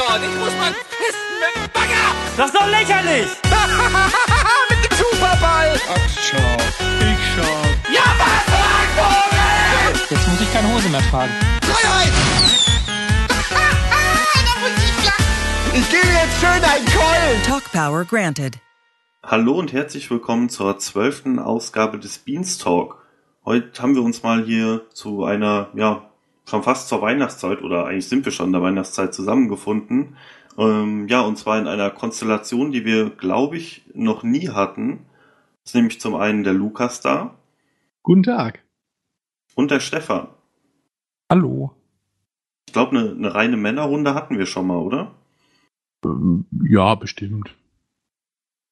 dort. Ich muss mal pissen mit dem Bagger. Das ist doch lächerlich! mit dem Superball. Ach, schau. Ich schau. Ja, was? Jetzt muss ich keine Hose mehr tragen. Freiheit. Ich gebe jetzt schön einen Keulen. Talk Power granted. Hallo und herzlich willkommen zur zwölften Ausgabe des Beanstalk. Heute haben wir uns mal hier zu einer, ja, schon fast zur Weihnachtszeit oder eigentlich sind wir schon in der Weihnachtszeit zusammengefunden. Ähm, ja, und zwar in einer Konstellation, die wir, glaube ich, noch nie hatten. Das ist nämlich zum einen der Lukas da Guten Tag. und der Stefan. Hallo. Ich glaube, eine, eine reine Männerrunde hatten wir schon mal, oder? Ähm, ja, bestimmt.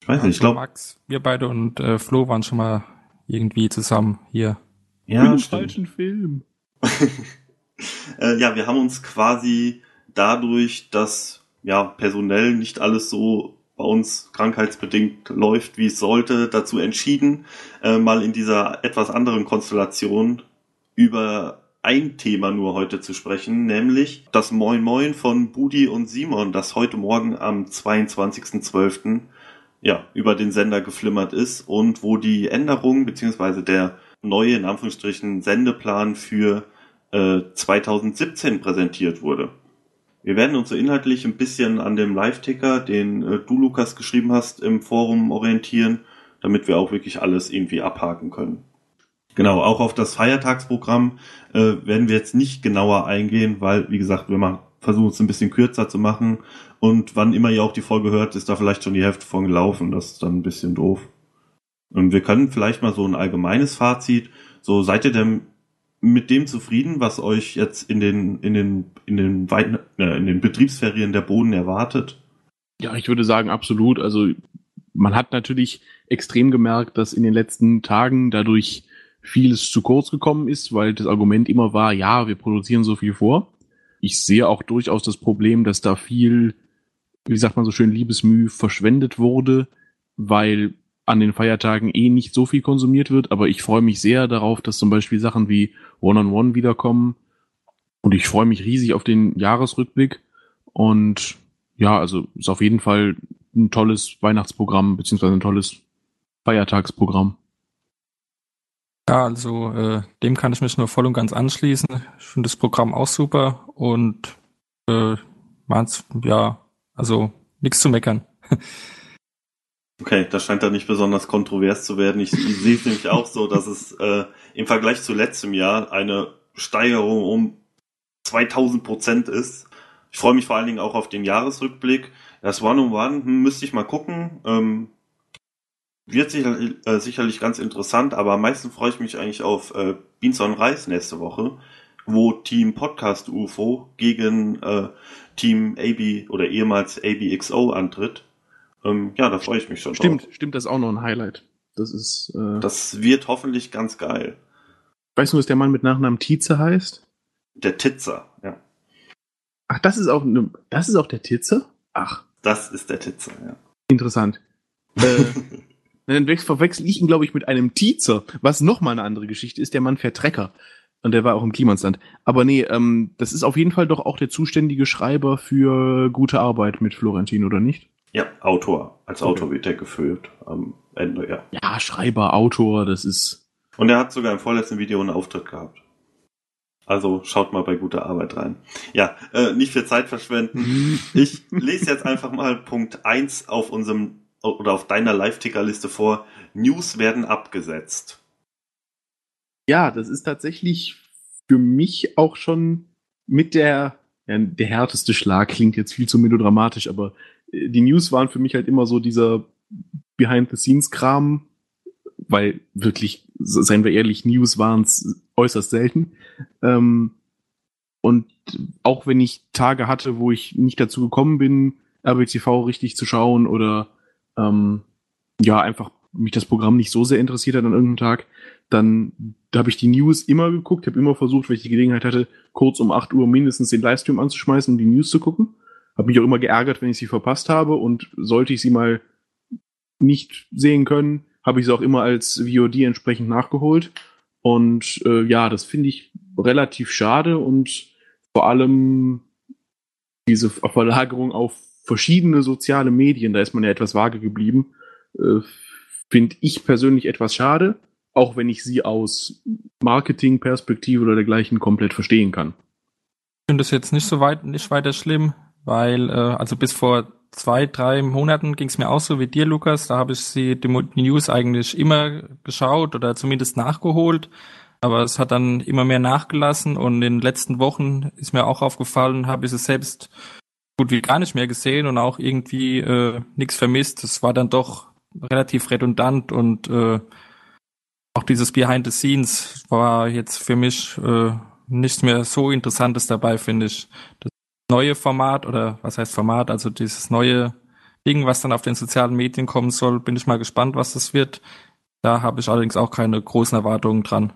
Ich weiß nicht, ich glaube, Max, wir beide und äh, Flo waren schon mal irgendwie zusammen hier. ja, Im stimmt. falschen Film. äh, ja, wir haben uns quasi dadurch, dass ja personell nicht alles so bei uns krankheitsbedingt läuft, wie es sollte, dazu entschieden, äh, mal in dieser etwas anderen Konstellation über ein Thema nur heute zu sprechen, nämlich das Moin Moin von Budi und Simon, das heute Morgen am 22.12. ja, über den Sender geflimmert ist und wo die Änderung beziehungsweise der neue, in Anführungsstrichen, Sendeplan für äh, 2017 präsentiert wurde. Wir werden uns so inhaltlich ein bisschen an dem Live-Ticker, den äh, du, Lukas, geschrieben hast, im Forum orientieren, damit wir auch wirklich alles irgendwie abhaken können. Genau, auch auf das Feiertagsprogramm äh, werden wir jetzt nicht genauer eingehen, weil, wie gesagt, wir machen, versuchen es ein bisschen kürzer zu machen. Und wann immer ihr auch die Folge hört, ist da vielleicht schon die Hälfte von gelaufen. Das ist dann ein bisschen doof. Und wir können vielleicht mal so ein allgemeines Fazit. So, seid ihr denn mit dem zufrieden, was euch jetzt in den, in den, in den, Weihn äh, in den Betriebsferien der Boden erwartet? Ja, ich würde sagen, absolut. Also, man hat natürlich extrem gemerkt, dass in den letzten Tagen dadurch vieles zu kurz gekommen ist, weil das Argument immer war, ja, wir produzieren so viel vor. Ich sehe auch durchaus das Problem, dass da viel, wie sagt man so schön, Liebesmüh verschwendet wurde, weil an den Feiertagen eh nicht so viel konsumiert wird, aber ich freue mich sehr darauf, dass zum Beispiel Sachen wie One-on-One wiederkommen und ich freue mich riesig auf den Jahresrückblick und ja, also ist auf jeden Fall ein tolles Weihnachtsprogramm beziehungsweise ein tolles Feiertagsprogramm. Ja, also äh, dem kann ich mich nur voll und ganz anschließen. Ich finde das Programm auch super und äh, man's, ja, also nichts zu meckern. Okay, das scheint da nicht besonders kontrovers zu werden. Ich, sehe es nämlich auch so, dass es äh, im Vergleich zu letztem Jahr eine Steigerung um 2000 Prozent ist. Ich freue mich vor allen Dingen auch auf den Jahresrückblick. Das One-on-One hm, müsste ich mal gucken. Ähm, wird sicher, äh, sicherlich ganz interessant, aber am meisten freue ich mich eigentlich auf äh, Beans on Reis nächste Woche, wo Team Podcast UFO gegen äh, Team AB oder ehemals ABXO antritt. Ähm, ja, da freue ich mich schon Stimmt, drauf. stimmt, das ist auch noch ein Highlight. Das ist, äh, Das wird hoffentlich ganz geil. weißt du, was der Mann mit Nachnamen Tietze heißt? Der Titzer, ja. Ach, das ist auch, ne, das ist auch der Tietze? Ach, Das ist der Titzer, ja. interessant. Äh, dann wech- verwechsel ich ihn, glaube ich, mit einem Tietzer, was nochmal eine andere Geschichte ist. Der Mann fährt Trecker. Und der war auch im Klimansland. Aber nee, ähm, das ist auf jeden Fall doch auch der zuständige Schreiber für gute Arbeit mit Florentin, oder nicht? Ja, Autor. Als Okay. Autor wird er gefüllt am Ende, ja. Ja, Schreiber, Autor, das ist. Und er hat sogar im vorletzten Video einen Auftritt gehabt. Also schaut mal bei guter Arbeit rein. Ja, äh, nicht viel Zeit verschwenden. Ich lese jetzt einfach mal Punkt 1 auf unserem oder auf deiner Live-Ticker-Liste vor. News werden abgesetzt. Ja, das ist tatsächlich für mich auch schon mit der, ja, der härteste Schlag, klingt jetzt viel zu melodramatisch, aber die News waren für mich halt immer so dieser Behind-the-Scenes-Kram, weil wirklich, seien wir ehrlich, News waren es äußerst selten. Ähm, und auch wenn ich Tage hatte, wo ich nicht dazu gekommen bin, RBTV richtig zu schauen oder ähm, ja, einfach mich das Programm nicht so sehr interessiert hat an irgendeinem Tag, dann da habe ich die News immer geguckt, habe immer versucht, wenn ich die Gelegenheit hatte, kurz um 8 Uhr mindestens den Livestream anzuschmeißen, um die News zu gucken. Habe mich auch immer geärgert, wenn ich sie verpasst habe und sollte ich sie mal nicht sehen können, habe ich sie auch immer als VOD entsprechend nachgeholt. Und äh, ja, das finde ich relativ schade und vor allem diese Verlagerung auf verschiedene soziale Medien, da ist man ja etwas vage geblieben, äh, finde ich persönlich etwas schade, auch wenn ich sie aus Marketingperspektive oder dergleichen komplett verstehen kann. Ich finde das jetzt nicht so weit, nicht weiter schlimm, weil, äh, also bis vor zwei, drei Monaten ging es mir auch so wie dir, Lukas. Da habe ich sie, die News eigentlich immer geschaut oder zumindest nachgeholt. Aber es hat dann immer mehr nachgelassen und in den letzten Wochen ist mir auch aufgefallen, habe ich es selbst gut wie gar nicht mehr gesehen und auch irgendwie äh, nichts vermisst. Es war dann doch relativ redundant und äh, auch dieses Behind the Scenes war jetzt für mich äh, nichts mehr so Interessantes dabei, finde ich. Das neue Format oder was heißt Format, also dieses neue Ding, was dann auf den sozialen Medien kommen soll, bin ich mal gespannt, was das wird. Da habe ich allerdings auch keine großen Erwartungen dran.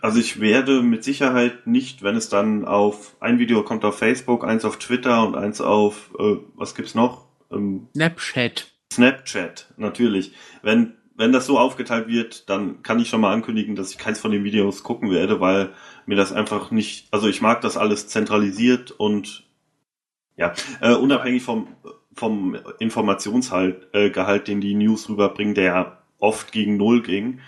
Also ich werde mit Sicherheit nicht, wenn es dann auf ein Video kommt auf Facebook, eins auf Twitter und eins auf äh, was gibt's noch? Ähm, Snapchat. Snapchat, natürlich. Wenn wenn das so aufgeteilt wird, dann kann ich schon mal ankündigen, dass ich keins von den Videos gucken werde, weil mir das einfach nicht, also ich mag das alles zentralisiert und ja, äh, unabhängig vom, vom Informationsgehalt, äh, den die News rüberbringen, der oft gegen Null ging.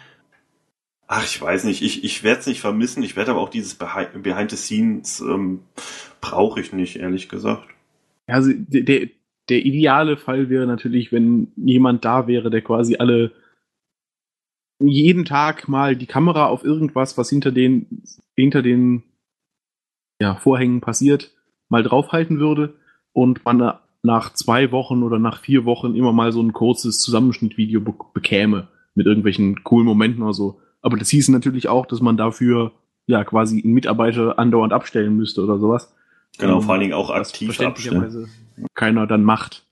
Ach, ich weiß nicht, ich, ich werde es nicht vermissen, ich werde aber auch dieses Behind, Behind the Scenes ähm, brauche ich nicht, ehrlich gesagt. Also der, der ideale Fall wäre natürlich, wenn jemand da wäre, der quasi alle jeden Tag mal die Kamera auf irgendwas, was hinter den, hinter den ja, Vorhängen passiert, mal draufhalten würde und man nach zwei Wochen oder nach vier Wochen immer mal so ein kurzes Zusammenschnittvideo be bekäme mit irgendwelchen coolen Momenten oder so. Aber das hieß natürlich auch, dass man dafür ja quasi einen Mitarbeiter andauernd abstellen müsste oder sowas. Genau, vor allen Dingen auch aktiv abstellen. Keiner dann macht.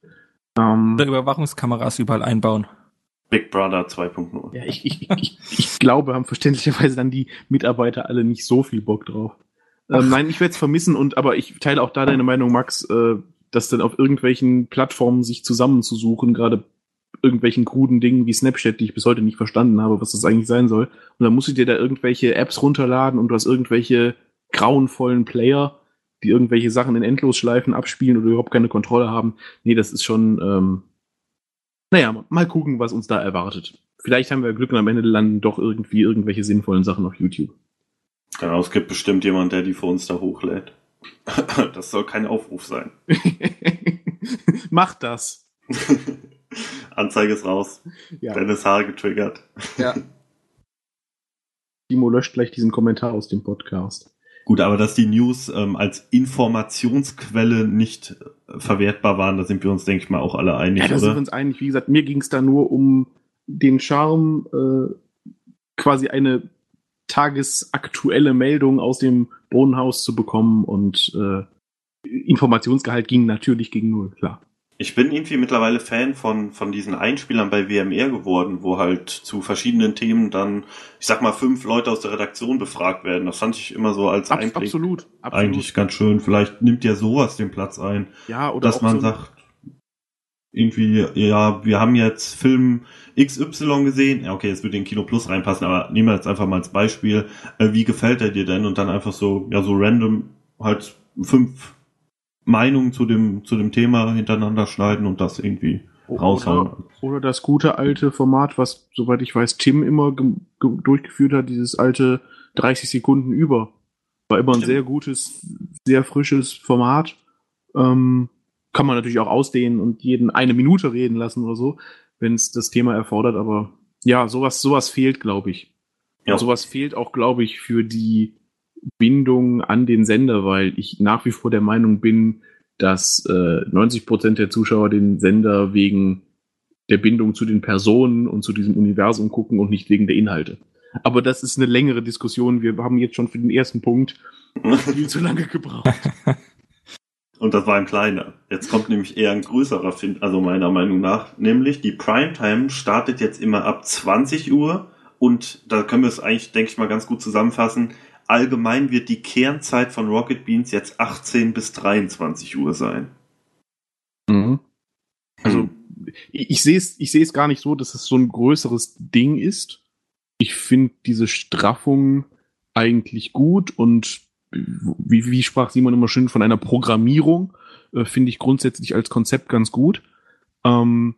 Ähm, oder Überwachungskameras überall einbauen. Big Brother 2.0. Ja, ich, ich, ich, ich glaube, haben verständlicherweise dann die Mitarbeiter alle nicht so viel Bock drauf. Ähm, nein, ich werde es vermissen und aber ich teile auch da deine Meinung, Max, äh, dass dann auf irgendwelchen Plattformen sich zusammenzusuchen, gerade irgendwelchen kruden Dingen wie Snapchat, die ich bis heute nicht verstanden habe, was das eigentlich sein soll. Und dann musst du dir da irgendwelche Apps runterladen und du hast irgendwelche grauenvollen Player, die irgendwelche Sachen in Endlosschleifen abspielen oder überhaupt keine Kontrolle haben. Nee, das ist schon, ähm, naja, mal gucken, was uns da erwartet. Vielleicht haben wir Glück und am Ende landen doch irgendwie irgendwelche sinnvollen Sachen auf YouTube. Genau, es gibt bestimmt jemand, der die für uns da hochlädt. das soll kein Aufruf sein. Macht das. Anzeige ist raus. Ja. Dennis Haar getriggert. Ja. Timo löscht gleich diesen Kommentar aus dem Podcast. Gut, aber dass die News ähm, als Informationsquelle nicht äh, verwertbar waren, da sind wir uns, denke ich mal, auch alle einig. Ja, da sind wir uns einig. Wie gesagt, mir ging es da nur um den Charme, äh, quasi eine tagesaktuelle Meldung aus dem Bohnenhaus zu bekommen und äh, Informationsgehalt ging natürlich gegen null, klar. Ich bin irgendwie mittlerweile Fan von, von diesen Einspielern bei WMR geworden, wo halt zu verschiedenen Themen dann, ich sag mal, fünf Leute aus der Redaktion befragt werden. Das fand ich immer so als Abs Einblick absolut, absolut. eigentlich ganz schön. Vielleicht nimmt ja sowas den Platz ein. Ja, oder dass man so sagt, irgendwie, ja, wir haben jetzt Film XY gesehen. Ja, okay, jetzt würde den Kino Plus reinpassen, aber nehmen wir jetzt einfach mal als Beispiel. Äh, wie gefällt er dir denn? Und dann einfach so, ja, so random halt fünf Meinungen zu dem, zu dem Thema hintereinander schneiden und das irgendwie raushauen. Oder, oder das gute alte Format, was, soweit ich weiß, Tim immer durchgeführt hat, dieses alte 30 Sekunden über. War immer ein sehr gutes, sehr frisches Format. Ähm, kann man natürlich auch ausdehnen und jeden eine Minute reden lassen oder so, wenn es das Thema erfordert, aber ja, sowas, sowas fehlt, glaube ich. Ja. Und sowas fehlt auch, glaube ich, für die Bindung an den Sender, weil ich nach wie vor der Meinung bin, dass äh, 90 Prozent der Zuschauer den Sender wegen der Bindung zu den Personen und zu diesem Universum gucken und nicht wegen der Inhalte. Aber das ist eine längere Diskussion. Wir haben jetzt schon für den ersten Punkt viel zu lange gebraucht. Und das war ein kleiner. Jetzt kommt nämlich eher ein größerer, also meiner Meinung nach. Nämlich die Primetime startet jetzt immer ab 20 Uhr. Und da können wir es eigentlich, denke ich mal, ganz gut zusammenfassen allgemein wird die Kernzeit von Rocket Beans jetzt 18 bis 23 Uhr sein. Mhm. Also hm. ich sehe es ich sehe es gar nicht so, dass es so ein größeres Ding ist. Ich finde diese Straffung eigentlich gut und wie, wie sprach Simon immer schön von einer Programmierung. äh, finde ich grundsätzlich als Konzept ganz gut. Ähm,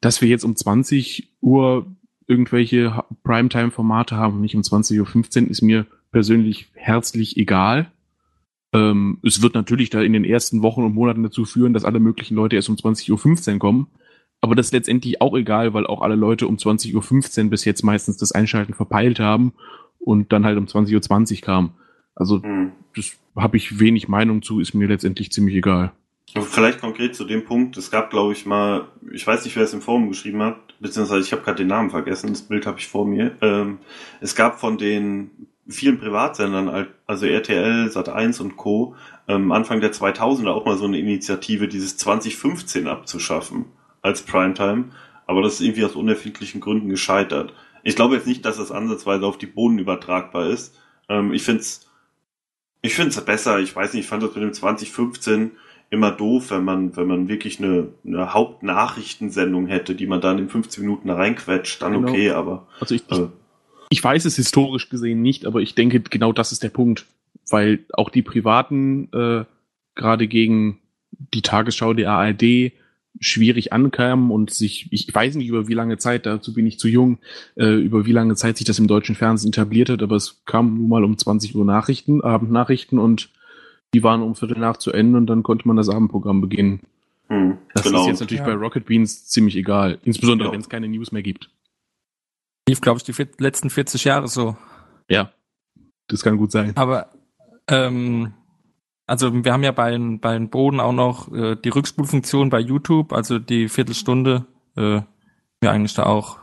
dass wir jetzt um 20 Uhr irgendwelche Primetime-Formate haben, nicht um 20.15 Uhr, ist mir persönlich herzlich egal. Ähm, es wird natürlich da in den ersten Wochen und Monaten dazu führen, dass alle möglichen Leute erst um 20.15 Uhr kommen. Aber das ist letztendlich auch egal, weil auch alle Leute um 20.15 Uhr bis jetzt meistens das Einschalten verpeilt haben und dann halt um 20.20 Uhr kam. Also hm. das habe ich wenig Meinung zu, ist mir letztendlich ziemlich egal. Vielleicht konkret zu dem Punkt, es gab, glaube ich, mal, ich weiß nicht, wer es im Forum geschrieben hat, beziehungsweise ich habe gerade den Namen vergessen, das Bild habe ich vor mir. Ähm, es gab von den vielen Privatsendern, also RTL, Sat1 und Co., ähm, Anfang der 2000er auch mal so eine Initiative, dieses 2015 abzuschaffen als Primetime, aber das ist irgendwie aus unerfindlichen Gründen gescheitert. Ich glaube jetzt nicht, dass das ansatzweise auf die Boden übertragbar ist. Ähm, ich finde es ich find's besser, ich weiß nicht, ich fand das mit dem 2015 immer doof, wenn man, wenn man wirklich eine, eine Hauptnachrichtensendung hätte, die man dann in 15 Minuten reinquetscht, dann genau. okay, aber. Also ich, äh, ich weiß es historisch gesehen nicht, aber ich denke, genau das ist der Punkt. Weil auch die Privaten äh, gerade gegen die Tagesschau der ARD schwierig ankamen und sich, ich weiß nicht über wie lange Zeit, dazu bin ich zu jung, äh, über wie lange Zeit sich das im deutschen Fernsehen etabliert hat, aber es kam nun mal um 20 Uhr Nachrichten, Abendnachrichten und die waren um Viertel nach zu Ende und dann konnte man das Abendprogramm beginnen. Hm, das genau. ist jetzt natürlich ja. bei Rocket Beans ziemlich egal, insbesondere ja. wenn es keine News mehr gibt. Lief, glaube ich, die letzten 40 Jahre so. Ja, das kann gut sein. Aber ähm, also wir haben ja bei, bei den Boden auch noch äh, die Rückspulfunktion bei YouTube, also die Viertelstunde, äh, mir eigentlich da auch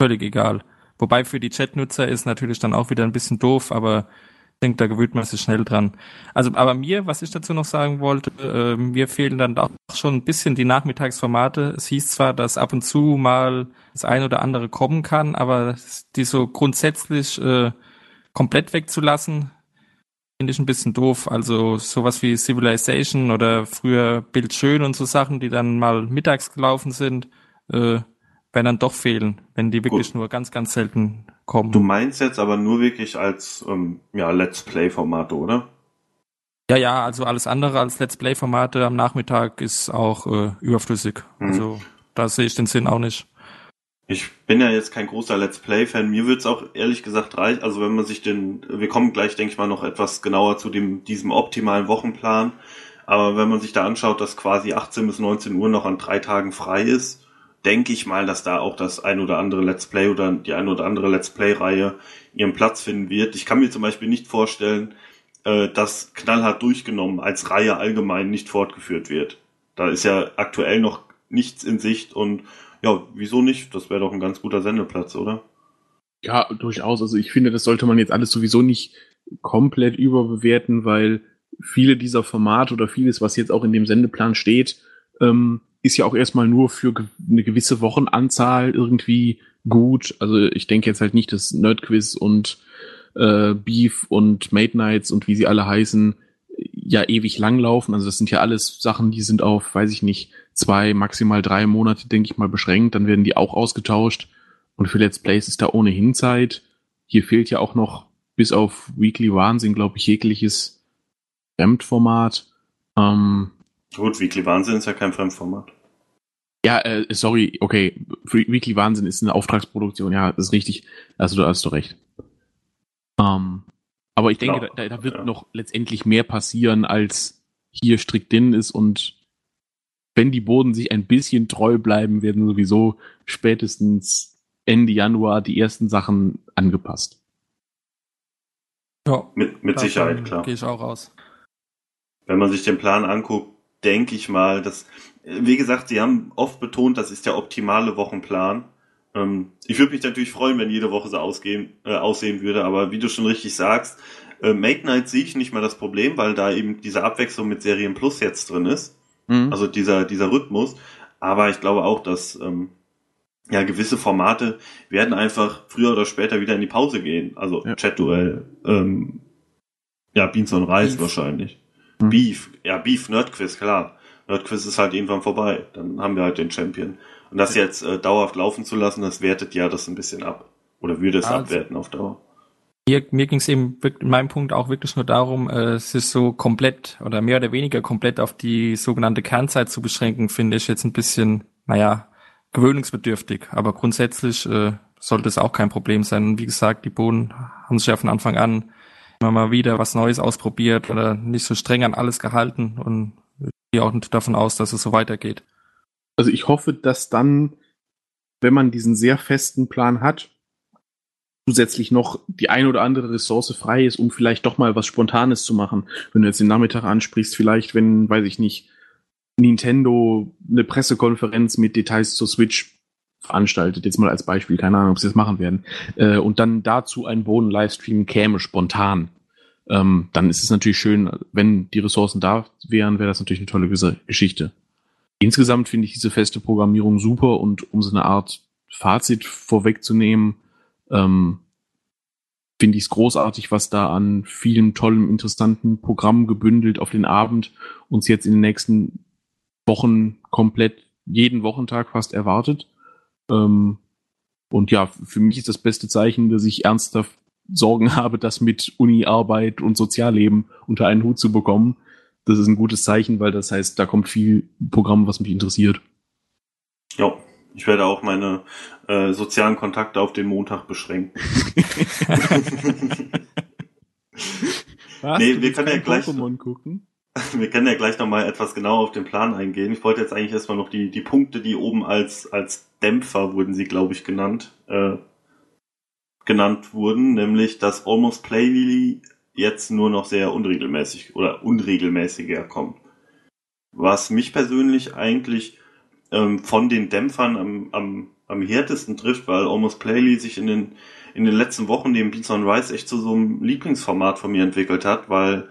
völlig egal. Wobei für die Chatnutzer ist natürlich dann auch wieder ein bisschen doof, aber ich denke, da gewöhnt man sich schnell dran. Also, aber mir, was ich dazu noch sagen wollte, äh, mir fehlen dann auch schon ein bisschen die Nachmittagsformate. Es hieß zwar, dass ab und zu mal das ein oder andere kommen kann, aber die so grundsätzlich äh, komplett wegzulassen, finde ich ein bisschen doof. Also sowas wie Civilization oder früher Bildschön und so Sachen, die dann mal mittags gelaufen sind, äh, werden dann doch fehlen, wenn die wirklich Gut. nur ganz, ganz selten kommen. Du meinst jetzt aber nur wirklich als ähm, ja, Let's Play-Formate, oder? Ja, ja, also alles andere als Let's Play-Formate am Nachmittag ist auch äh, überflüssig. Hm. Also da sehe ich den Sinn auch nicht. Ich bin ja jetzt kein großer Let's Play-Fan. Mir wird's auch ehrlich gesagt reichen. Also wenn man sich den, wir kommen gleich, denke ich mal, noch etwas genauer zu dem, diesem optimalen Wochenplan. Aber wenn man sich da anschaut, dass quasi 18 bis 19 Uhr noch an drei Tagen frei ist, denke ich mal, dass da auch das ein oder andere Let's Play oder die eine oder andere Let's Play-Reihe ihren Platz finden wird. Ich kann mir zum Beispiel nicht vorstellen, äh, dass knallhart durchgenommen als Reihe allgemein nicht fortgeführt wird. Da ist ja aktuell noch nichts in Sicht und ja, wieso nicht? Das wäre doch ein ganz guter Sendeplatz, oder? Ja, durchaus. Also ich finde, das sollte man jetzt alles sowieso nicht komplett überbewerten, weil viele dieser Formate oder vieles, was jetzt auch in dem Sendeplan steht, ähm, ist ja auch erstmal nur für eine gewisse Wochenanzahl irgendwie gut. Also ich denke jetzt halt nicht, dass Nerdquiz und äh, Beef und Mate Nights und wie sie alle heißen, ja ewig lang laufen. Also das sind ja alles Sachen, die sind auf, weiß ich nicht, zwei, maximal drei Monate, denke ich mal, beschränkt. Dann werden die auch ausgetauscht. Und für Let's Plays ist da ohnehin Zeit. Hier fehlt ja auch noch bis auf Weekly Wahnsinn, glaube ich, jegliches Fremdformat. Ähm, Gut, Weekly Wahnsinn ist ja kein Fremdformat. Ja, äh, sorry, okay. Weekly Wahnsinn ist eine Auftragsproduktion, ja, das ist richtig. Also du hast du recht. Ähm, aber ich denke, genau. da, da, wird ja. noch letztendlich mehr passieren, als hier strikt drin ist und wenn die Boden sich ein bisschen treu bleiben, werden sowieso spätestens Ende Januar die ersten Sachen angepasst. Ja, mit, mit Sicherheit, klar. Gehe ich auch raus. Wenn man sich den Plan anguckt, denke ich mal, dass, wie gesagt, sie haben oft betont, das ist der optimale Wochenplan. Ähm, ich würde mich natürlich freuen, wenn jede Woche so ausgehen, äh, aussehen würde, aber wie du schon richtig sagst, äh, Make Night sehe ich nicht mal das Problem, weil da eben diese Abwechslung mit Serien Plus jetzt drin ist. Mhm. Also dieser, dieser Rhythmus. Aber ich glaube auch, dass ähm, ja gewisse Formate werden einfach früher oder später wieder in die Pause gehen. Also ja. Chat-Duell, ähm, ja, Beans und Reis Beef. wahrscheinlich. Mhm. Beef, ja, Beef, Nerdquiz, klar. Nerdquiz ist halt irgendwann vorbei. Dann haben wir halt den Champion. Und das jetzt äh, dauerhaft laufen zu lassen, das wertet ja das ein bisschen ab. Oder würde es also, abwerten auf Dauer. Mir, mir ging es eben in meinem Punkt auch wirklich nur darum, äh, sich so komplett oder mehr oder weniger komplett auf die sogenannte Kernzeit zu beschränken, finde ich jetzt ein bisschen, naja, gewöhnungsbedürftig. Aber grundsätzlich äh, sollte es auch kein Problem sein. Und wie gesagt, die Bohnen haben sich ja von Anfang an immer mal wieder was Neues ausprobiert oder nicht so streng an alles gehalten und ich gehe auch davon aus, dass es so weitergeht. Also ich hoffe, dass dann, wenn man diesen sehr festen Plan hat, zusätzlich noch die ein oder andere Ressource frei ist, um vielleicht doch mal was Spontanes zu machen. Wenn du jetzt den Nachmittag ansprichst, vielleicht, wenn, weiß ich nicht, Nintendo eine Pressekonferenz mit Details zur Switch veranstaltet, jetzt mal als Beispiel, keine Ahnung, ob sie das machen werden, äh, und dann dazu ein Boden-Livestream käme, spontan, ähm, dann ist es natürlich schön, wenn die Ressourcen da wären, wäre das natürlich eine tolle Geschichte. Insgesamt finde ich diese feste Programmierung super und um so eine Art Fazit vorwegzunehmen, ähm, finde ich es großartig, was da an vielen tollen, interessanten Programmen gebündelt auf den Abend uns jetzt in den nächsten Wochen komplett jeden Wochentag fast erwartet. Ähm, und ja, für mich ist das beste Zeichen, dass ich ernsthaft Sorgen habe, das mit Uni-Arbeit und Sozialleben unter einen Hut zu bekommen. Das ist ein gutes Zeichen, weil das heißt, da kommt viel Programm, was mich interessiert. Ja, ich werde auch meine äh, sozialen Kontakte auf den Montag beschränken. Was? Nee, wir können ja gleich. Pokémon gucken? Wir können ja gleich nochmal etwas genauer auf den Plan eingehen. Ich wollte jetzt eigentlich erstmal noch die, die Punkte, die oben als, als Dämpfer wurden sie, glaube ich, genannt, äh, genannt wurden, nämlich dass Almost Playly jetzt nur noch sehr unregelmäßig oder unregelmäßiger kommt. Was mich persönlich eigentlich ähm, von den Dämpfern am, am, am härtesten trifft, weil Almost Playly sich in den, in den letzten Wochen neben Beats on Rise echt zu so einem Lieblingsformat von mir entwickelt hat, weil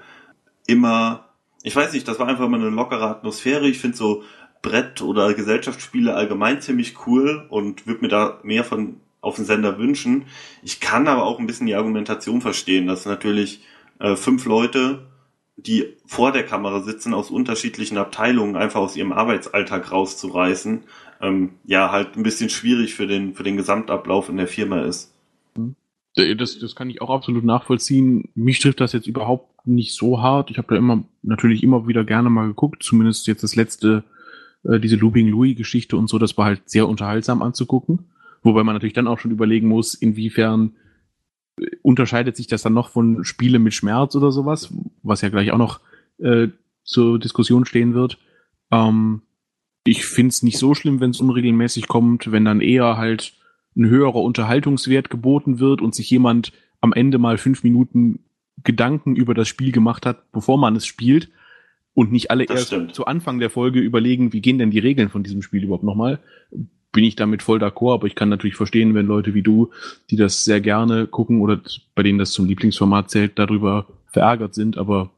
immer ich weiß nicht, das war einfach mal eine lockere Atmosphäre. Ich finde so Brett- oder Gesellschaftsspiele allgemein ziemlich cool und würde mir da mehr von auf den Sender wünschen. Ich kann aber auch ein bisschen die Argumentation verstehen, dass natürlich äh, fünf Leute, die vor der Kamera sitzen, aus unterschiedlichen Abteilungen einfach aus ihrem Arbeitsalltag rauszureißen, ähm, ja, halt ein bisschen schwierig für den, für den Gesamtablauf in der Firma ist. Das, das kann ich auch absolut nachvollziehen. Mich trifft das jetzt überhaupt nicht so hart. Ich habe da immer natürlich immer wieder gerne mal geguckt, zumindest jetzt das letzte, äh, diese Looping Louis Geschichte und so, das war halt sehr unterhaltsam anzugucken. Wobei man natürlich dann auch schon überlegen muss, inwiefern unterscheidet sich das dann noch von Spiele mit Schmerz oder sowas, was ja gleich auch noch äh, zur Diskussion stehen wird. Ähm, ich find's nicht so schlimm, wenn es unregelmäßig kommt, wenn dann eher halt ein höherer Unterhaltungswert geboten wird und sich jemand am Ende mal fünf Minuten Gedanken über das Spiel gemacht hat, bevor man es spielt und nicht alle das erst stimmt. zu Anfang der Folge überlegen, wie gehen denn die Regeln von diesem Spiel überhaupt nochmal, bin ich damit voll d'accord, aber ich kann natürlich verstehen, wenn Leute wie du, die das sehr gerne gucken oder bei denen das zum Lieblingsformat zählt, darüber verärgert sind, aber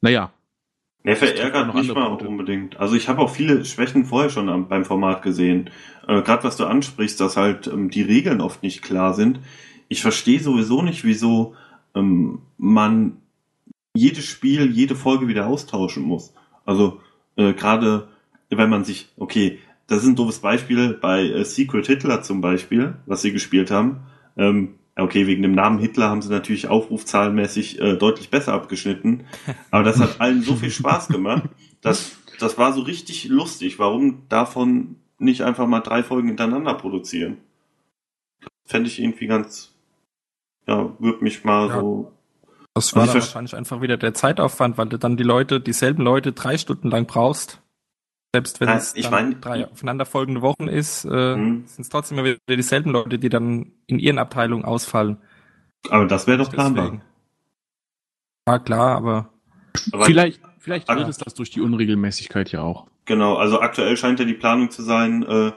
naja. Er verärgert nicht mal Punkte. unbedingt. Also ich habe auch viele Schwächen vorher schon am, beim Format gesehen. Äh, Gerade was du ansprichst, dass halt ähm, die Regeln oft nicht klar sind. Ich verstehe sowieso nicht, wieso ähm, man jedes Spiel, jede Folge wieder austauschen muss. Also äh, gerade wenn man sich, okay, das ist ein doofes Beispiel bei äh, Secret Hitler zum Beispiel, was sie gespielt haben. Ähm, okay, wegen dem Namen Hitler haben sie natürlich aufrufzahlenmäßig äh, deutlich besser abgeschnitten. Aber das hat allen so viel Spaß gemacht. Das, das war so richtig lustig. Warum davon nicht einfach mal drei Folgen hintereinander produzieren? Fände ich irgendwie ganz, ja, würde mich mal ja. so. Das war also wahrscheinlich einfach wieder der Zeitaufwand, weil du dann die Leute, dieselben Leute drei Stunden lang brauchst. Selbst wenn es ich mein, drei aufeinanderfolgende Wochen ist, äh, hm. sind es trotzdem immer wieder dieselben Leute, die dann in ihren Abteilungen ausfallen. Aber das wäre doch planbar. Ja, klar, aber, aber vielleicht, vielleicht wird es das durch die Unregelmäßigkeit ja auch. Genau, also aktuell scheint ja die Planung zu sein, äh,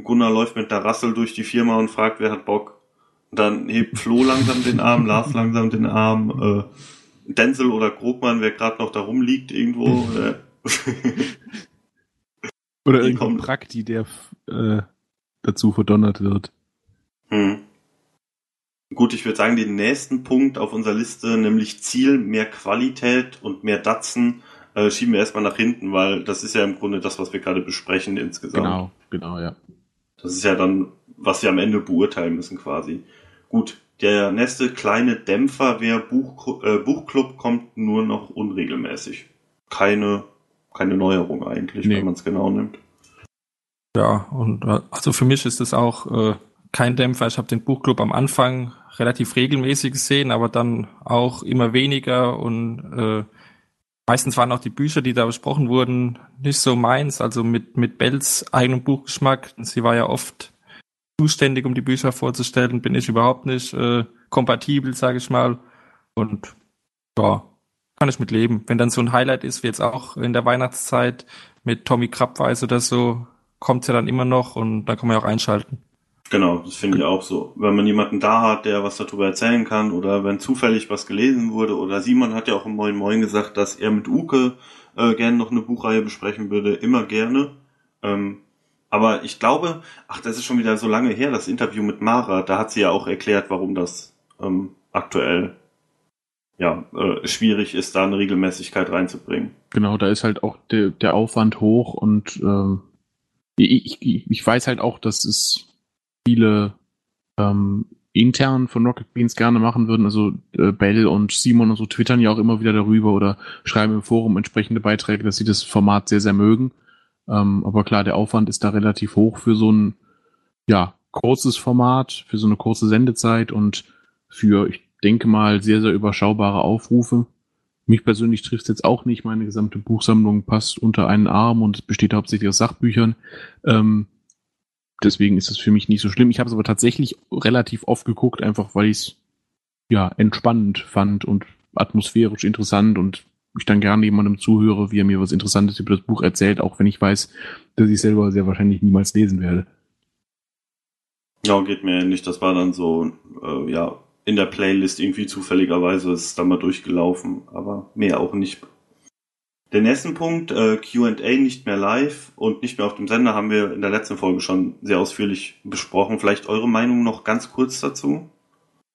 Gunnar läuft mit der Rassel durch die Firma und fragt, wer hat Bock. Und dann hebt Flo langsam den Arm, Lars langsam den Arm, äh, Denzel oder Krogmann, wer gerade noch da rumliegt irgendwo. äh. Oder irgendein Prakti, der äh, dazu verdonnert wird. Hm. Gut, ich würde sagen, den nächsten Punkt auf unserer Liste, nämlich Ziel, mehr Qualität und mehr Datzen, äh, schieben wir erstmal nach hinten, weil das ist ja im Grunde das, was wir gerade besprechen insgesamt. Genau, genau, ja. Das ist ja dann, was wir am Ende beurteilen müssen quasi. Gut, Der nächste kleine Dämpfer wäre Buch, äh, Buchclub kommt nur noch unregelmäßig. Keine, keine Neuerung eigentlich, Nee. wenn man es genau nimmt. Ja, und äh, also für mich ist es auch äh, kein Dämpfer. Ich habe den Buchclub am Anfang relativ regelmäßig gesehen, aber dann auch immer weniger und äh, meistens waren auch die Bücher, die da besprochen wurden, nicht so meins. Also mit mit Bells eigenem Buchgeschmack. Sie war ja oft zuständig, um die Bücher vorzustellen, bin ich überhaupt nicht äh, kompatibel, sage ich mal. Und ja, kann ich mit leben. Wenn dann so ein Highlight ist, wie jetzt auch in der Weihnachtszeit mit Tommy Krabweis oder so, kommt's ja dann immer noch und da kann man ja auch einschalten. Genau, das finde ich auch so. Wenn man jemanden da hat, der was darüber erzählen kann oder wenn zufällig was gelesen wurde oder Simon hat ja auch im Moin Moin gesagt, dass er mit Uke äh, gerne noch eine Buchreihe besprechen würde, immer gerne. Ähm, aber ich glaube, ach, das ist schon wieder so lange her, das Interview mit Mara, da hat sie ja auch erklärt, warum das ähm, aktuell ja äh, schwierig ist, da eine Regelmäßigkeit reinzubringen. Genau, da ist halt auch der, der Aufwand hoch und ähm, ich, ich, ich weiß halt auch, dass es viele ähm, intern von Rocket Beans gerne machen würden. Also äh, Bell und Simon und so twittern ja auch immer wieder darüber oder schreiben im Forum entsprechende Beiträge, dass sie das Format sehr, sehr mögen. Ähm, aber klar, der Aufwand ist da relativ hoch für so ein ja, kurzes Format, für so eine kurze Sendezeit und für, ich denke mal, sehr, sehr überschaubare Aufrufe. Mich persönlich trifft es jetzt auch nicht. Meine gesamte Buchsammlung passt unter einen Arm und es besteht hauptsächlich aus Sachbüchern. Ähm, deswegen ist es für mich nicht so schlimm. Ich habe es aber tatsächlich relativ oft geguckt, einfach weil ich es ja entspannend fand und atmosphärisch interessant und ich dann gerne jemandem zuhöre, wie er mir was Interessantes über das Buch erzählt, auch wenn ich weiß, dass ich selber sehr wahrscheinlich niemals lesen werde. Ja, geht mir ähnlich. Das war dann so, äh, ja, in der Playlist irgendwie zufälligerweise ist es dann mal durchgelaufen, aber mehr auch nicht. Den nächsten Punkt, äh, QA nicht mehr live und nicht mehr auf dem Sender, haben wir in der letzten Folge schon sehr ausführlich besprochen. Vielleicht eure Meinung noch ganz kurz dazu?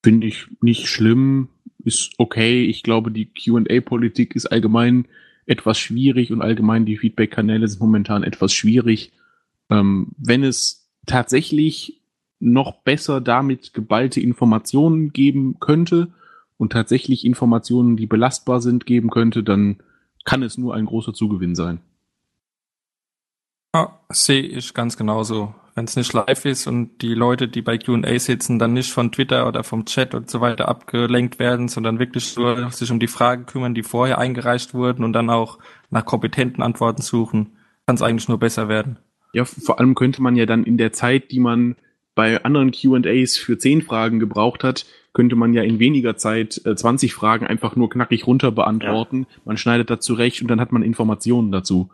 Finde ich nicht schlimm, ist okay. Ich glaube, die QA-Politik ist allgemein etwas schwierig und allgemein die Feedback-Kanäle sind momentan etwas schwierig. Ähm, wenn es tatsächlich noch besser damit geballte Informationen geben könnte und tatsächlich Informationen, die belastbar sind, geben könnte, dann kann es nur ein großer Zugewinn sein. Ja, sehe ich ganz genauso. Wenn es nicht live ist und die Leute, die bei Q&A sitzen, dann nicht von Twitter oder vom Chat und so weiter abgelenkt werden, sondern wirklich nur sich um die Fragen kümmern, die vorher eingereicht wurden und dann auch nach kompetenten Antworten suchen, kann es eigentlich nur besser werden. Ja, vor allem könnte man ja dann in der Zeit, die man bei anderen Q&As für 10 Fragen gebraucht hat, könnte man ja in weniger Zeit äh, 20 Fragen einfach nur knackig runter beantworten. Man schneidet da zurecht und dann hat man Informationen dazu.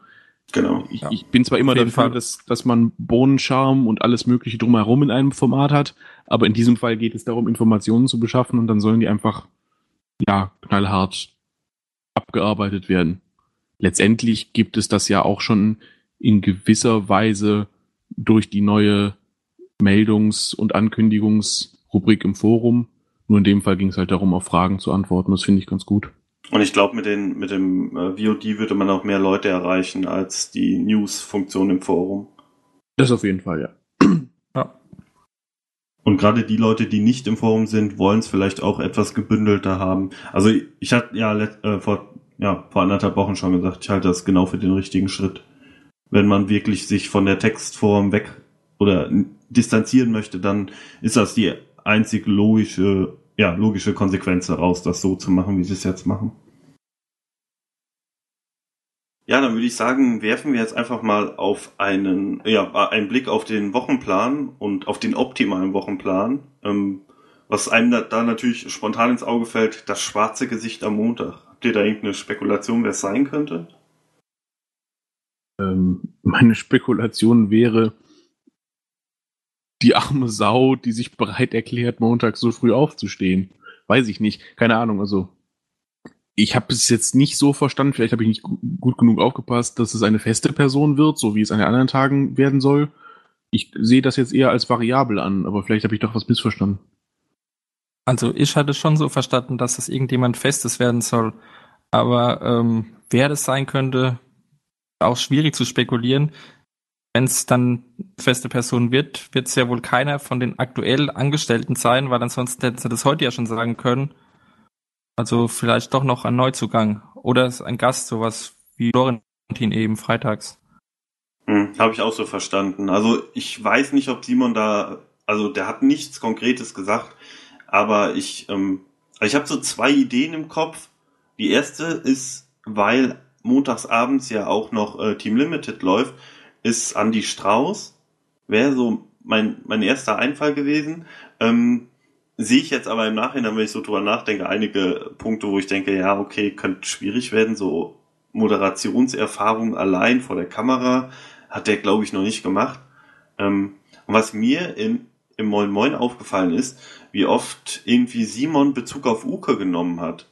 Genau. Ich, Ja. ich bin zwar immer dafür, Fall. dass, dass man Bohnenschaum und alles mögliche drumherum in einem Format hat, aber in diesem Fall geht es darum, Informationen zu beschaffen und dann sollen die einfach, ja, knallhart abgearbeitet werden. Letztendlich gibt es das ja auch schon in gewisser Weise durch die neue Meldungs- und Ankündigungsrubrik im Forum. Nur in dem Fall ging es halt darum, auf Fragen zu antworten. Das finde ich ganz gut. Und ich glaube, mit, den, mit dem äh, VOD würde man auch mehr Leute erreichen als die News-Funktion im Forum. Das auf jeden Fall, ja. Ja. Und gerade die Leute, die nicht im Forum sind, wollen es vielleicht auch etwas gebündelter haben. Also ich hatte ja let, äh, vor, ja vor anderthalb Wochen schon gesagt, ich halte das genau für den richtigen Schritt. Wenn man wirklich sich von der Textform weg oder distanzieren möchte, dann ist das die einzig logische, ja, logische Konsequenz daraus, das so zu machen, wie sie es jetzt machen. Ja, dann würde ich sagen, werfen wir jetzt einfach mal auf einen, ja, einen Blick auf den Wochenplan und auf den optimalen Wochenplan. Ähm, was einem da, da natürlich spontan ins Auge fällt, das schwarze Gesicht am Montag. Habt ihr da irgendeine Spekulation, wer es sein könnte? Ähm, meine Spekulation wäre, die arme Sau, die sich bereit erklärt, montags so früh aufzustehen. Weiß ich nicht. Keine Ahnung. Also, ich habe es jetzt nicht so verstanden, vielleicht habe ich nicht gu- gut genug aufgepasst, dass es eine feste Person wird, so wie es an den anderen Tagen werden soll. Ich sehe das jetzt eher als variabel an, aber vielleicht habe ich doch was missverstanden. Also ich hatte schon so verstanden, dass es irgendjemand Festes werden soll. Aber ähm, wer das sein könnte, auch schwierig zu spekulieren. Wenn es dann feste Person wird, wird es ja wohl keiner von den aktuell Angestellten sein, weil ansonsten hätten sie das heute ja schon sagen können. Also vielleicht doch noch ein Neuzugang oder ein Gast, sowas wie Florentin eben freitags. Hm, Habe ich auch so verstanden. Also ich weiß nicht, ob Simon da, also der hat nichts Konkretes gesagt, aber ich, ähm, ich habe so zwei Ideen im Kopf. Die erste ist, weil montagsabends ja auch noch äh, Team Limited läuft, ist Andy Strauß. Wäre so mein, mein erster Einfall gewesen. Ähm, Sehe ich jetzt aber im Nachhinein, wenn ich so drüber nachdenke, einige Punkte, wo ich denke, ja, okay, könnte schwierig werden. So Moderationserfahrung allein vor der Kamera hat der, glaube ich, noch nicht gemacht. Ähm, und was mir in, im Moin Moin aufgefallen ist, wie oft irgendwie Simon Bezug auf Uke genommen hat.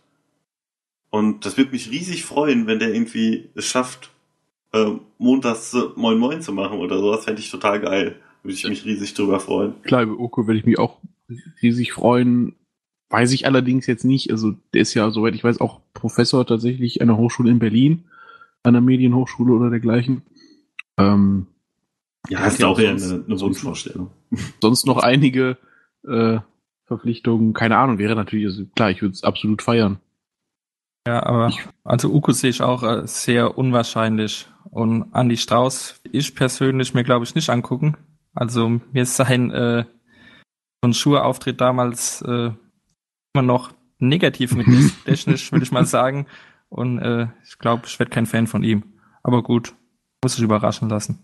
Und das würde mich riesig freuen, wenn der irgendwie es schafft, äh, montags Moin Moin zu machen oder sowas. Fände ich total geil. Würde ich mich riesig drüber freuen. Klar, über Uke würde ich mich auch riesig freuen. Weiß ich allerdings jetzt nicht. Also der ist ja, soweit ich weiß, auch Professor tatsächlich an der Hochschule in Berlin, einer Medienhochschule oder dergleichen. Ähm, ja, ist ja auch eher eine, eine Wunschvorstellung. Sonst noch einige äh, Verpflichtungen, keine Ahnung, wäre natürlich, also klar, ich würde es absolut feiern. Ja, aber also Uko sehe ich auch äh, sehr unwahrscheinlich. Und Andy Strauß, ich persönlich mir glaube ich nicht angucken. Also mir ist sein äh, ein Schuhe-Auftritt damals äh, immer noch negativ mit technisch, würde ich mal sagen. Und äh, ich glaube, ich werde kein Fan von ihm. Aber gut, muss ich überraschen lassen.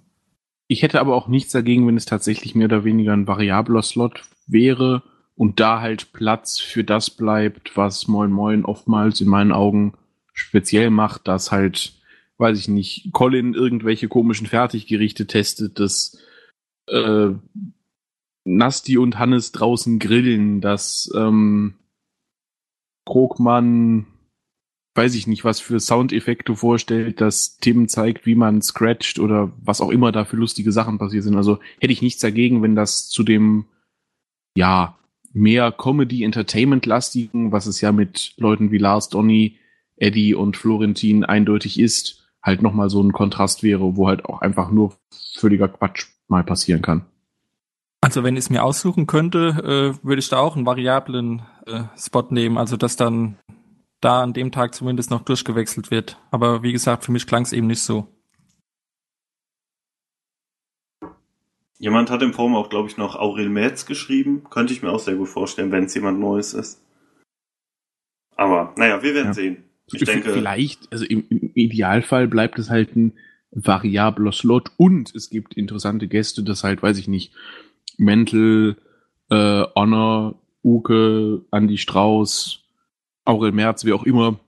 Ich hätte aber auch nichts dagegen, wenn es tatsächlich mehr oder weniger ein variabler Slot wäre und da halt Platz für das bleibt, was Moin Moin oftmals in meinen Augen speziell macht, dass halt, weiß ich nicht, Colin irgendwelche komischen Fertiggerichte testet, dass äh, Nasti und Hannes draußen grillen, dass ähm, Krogmann weiß ich nicht, was für Soundeffekte vorstellt, dass Tim zeigt, wie man scratcht oder was auch immer da für lustige Sachen passiert sind. Also hätte ich nichts dagegen, wenn das zu dem, ja, mehr Comedy-Entertainment-lastigen, was es ja mit Leuten wie Lars, Donny, Eddie und Florentin eindeutig ist, halt nochmal so ein Kontrast wäre, wo halt auch einfach nur völliger Quatsch mal passieren kann. Also wenn ich es mir aussuchen könnte, äh, würde ich da auch einen variablen äh, Spot nehmen, also dass dann da an dem Tag zumindest noch durchgewechselt wird. Aber wie gesagt, für mich klang es eben nicht so. Jemand hat im Forum auch, glaube ich, noch Aurel Merz geschrieben. Könnte ich mir auch sehr gut vorstellen, wenn es jemand Neues ist. Aber naja, wir werden ja. sehen. Ich denke, vielleicht, also im, im, Idealfall bleibt es halt ein variabler Slot und es gibt interessante Gäste, das halt, weiß ich nicht, Mental, äh, Honor, Uke, Andy Strauß, Aurel Merz, wie auch immer,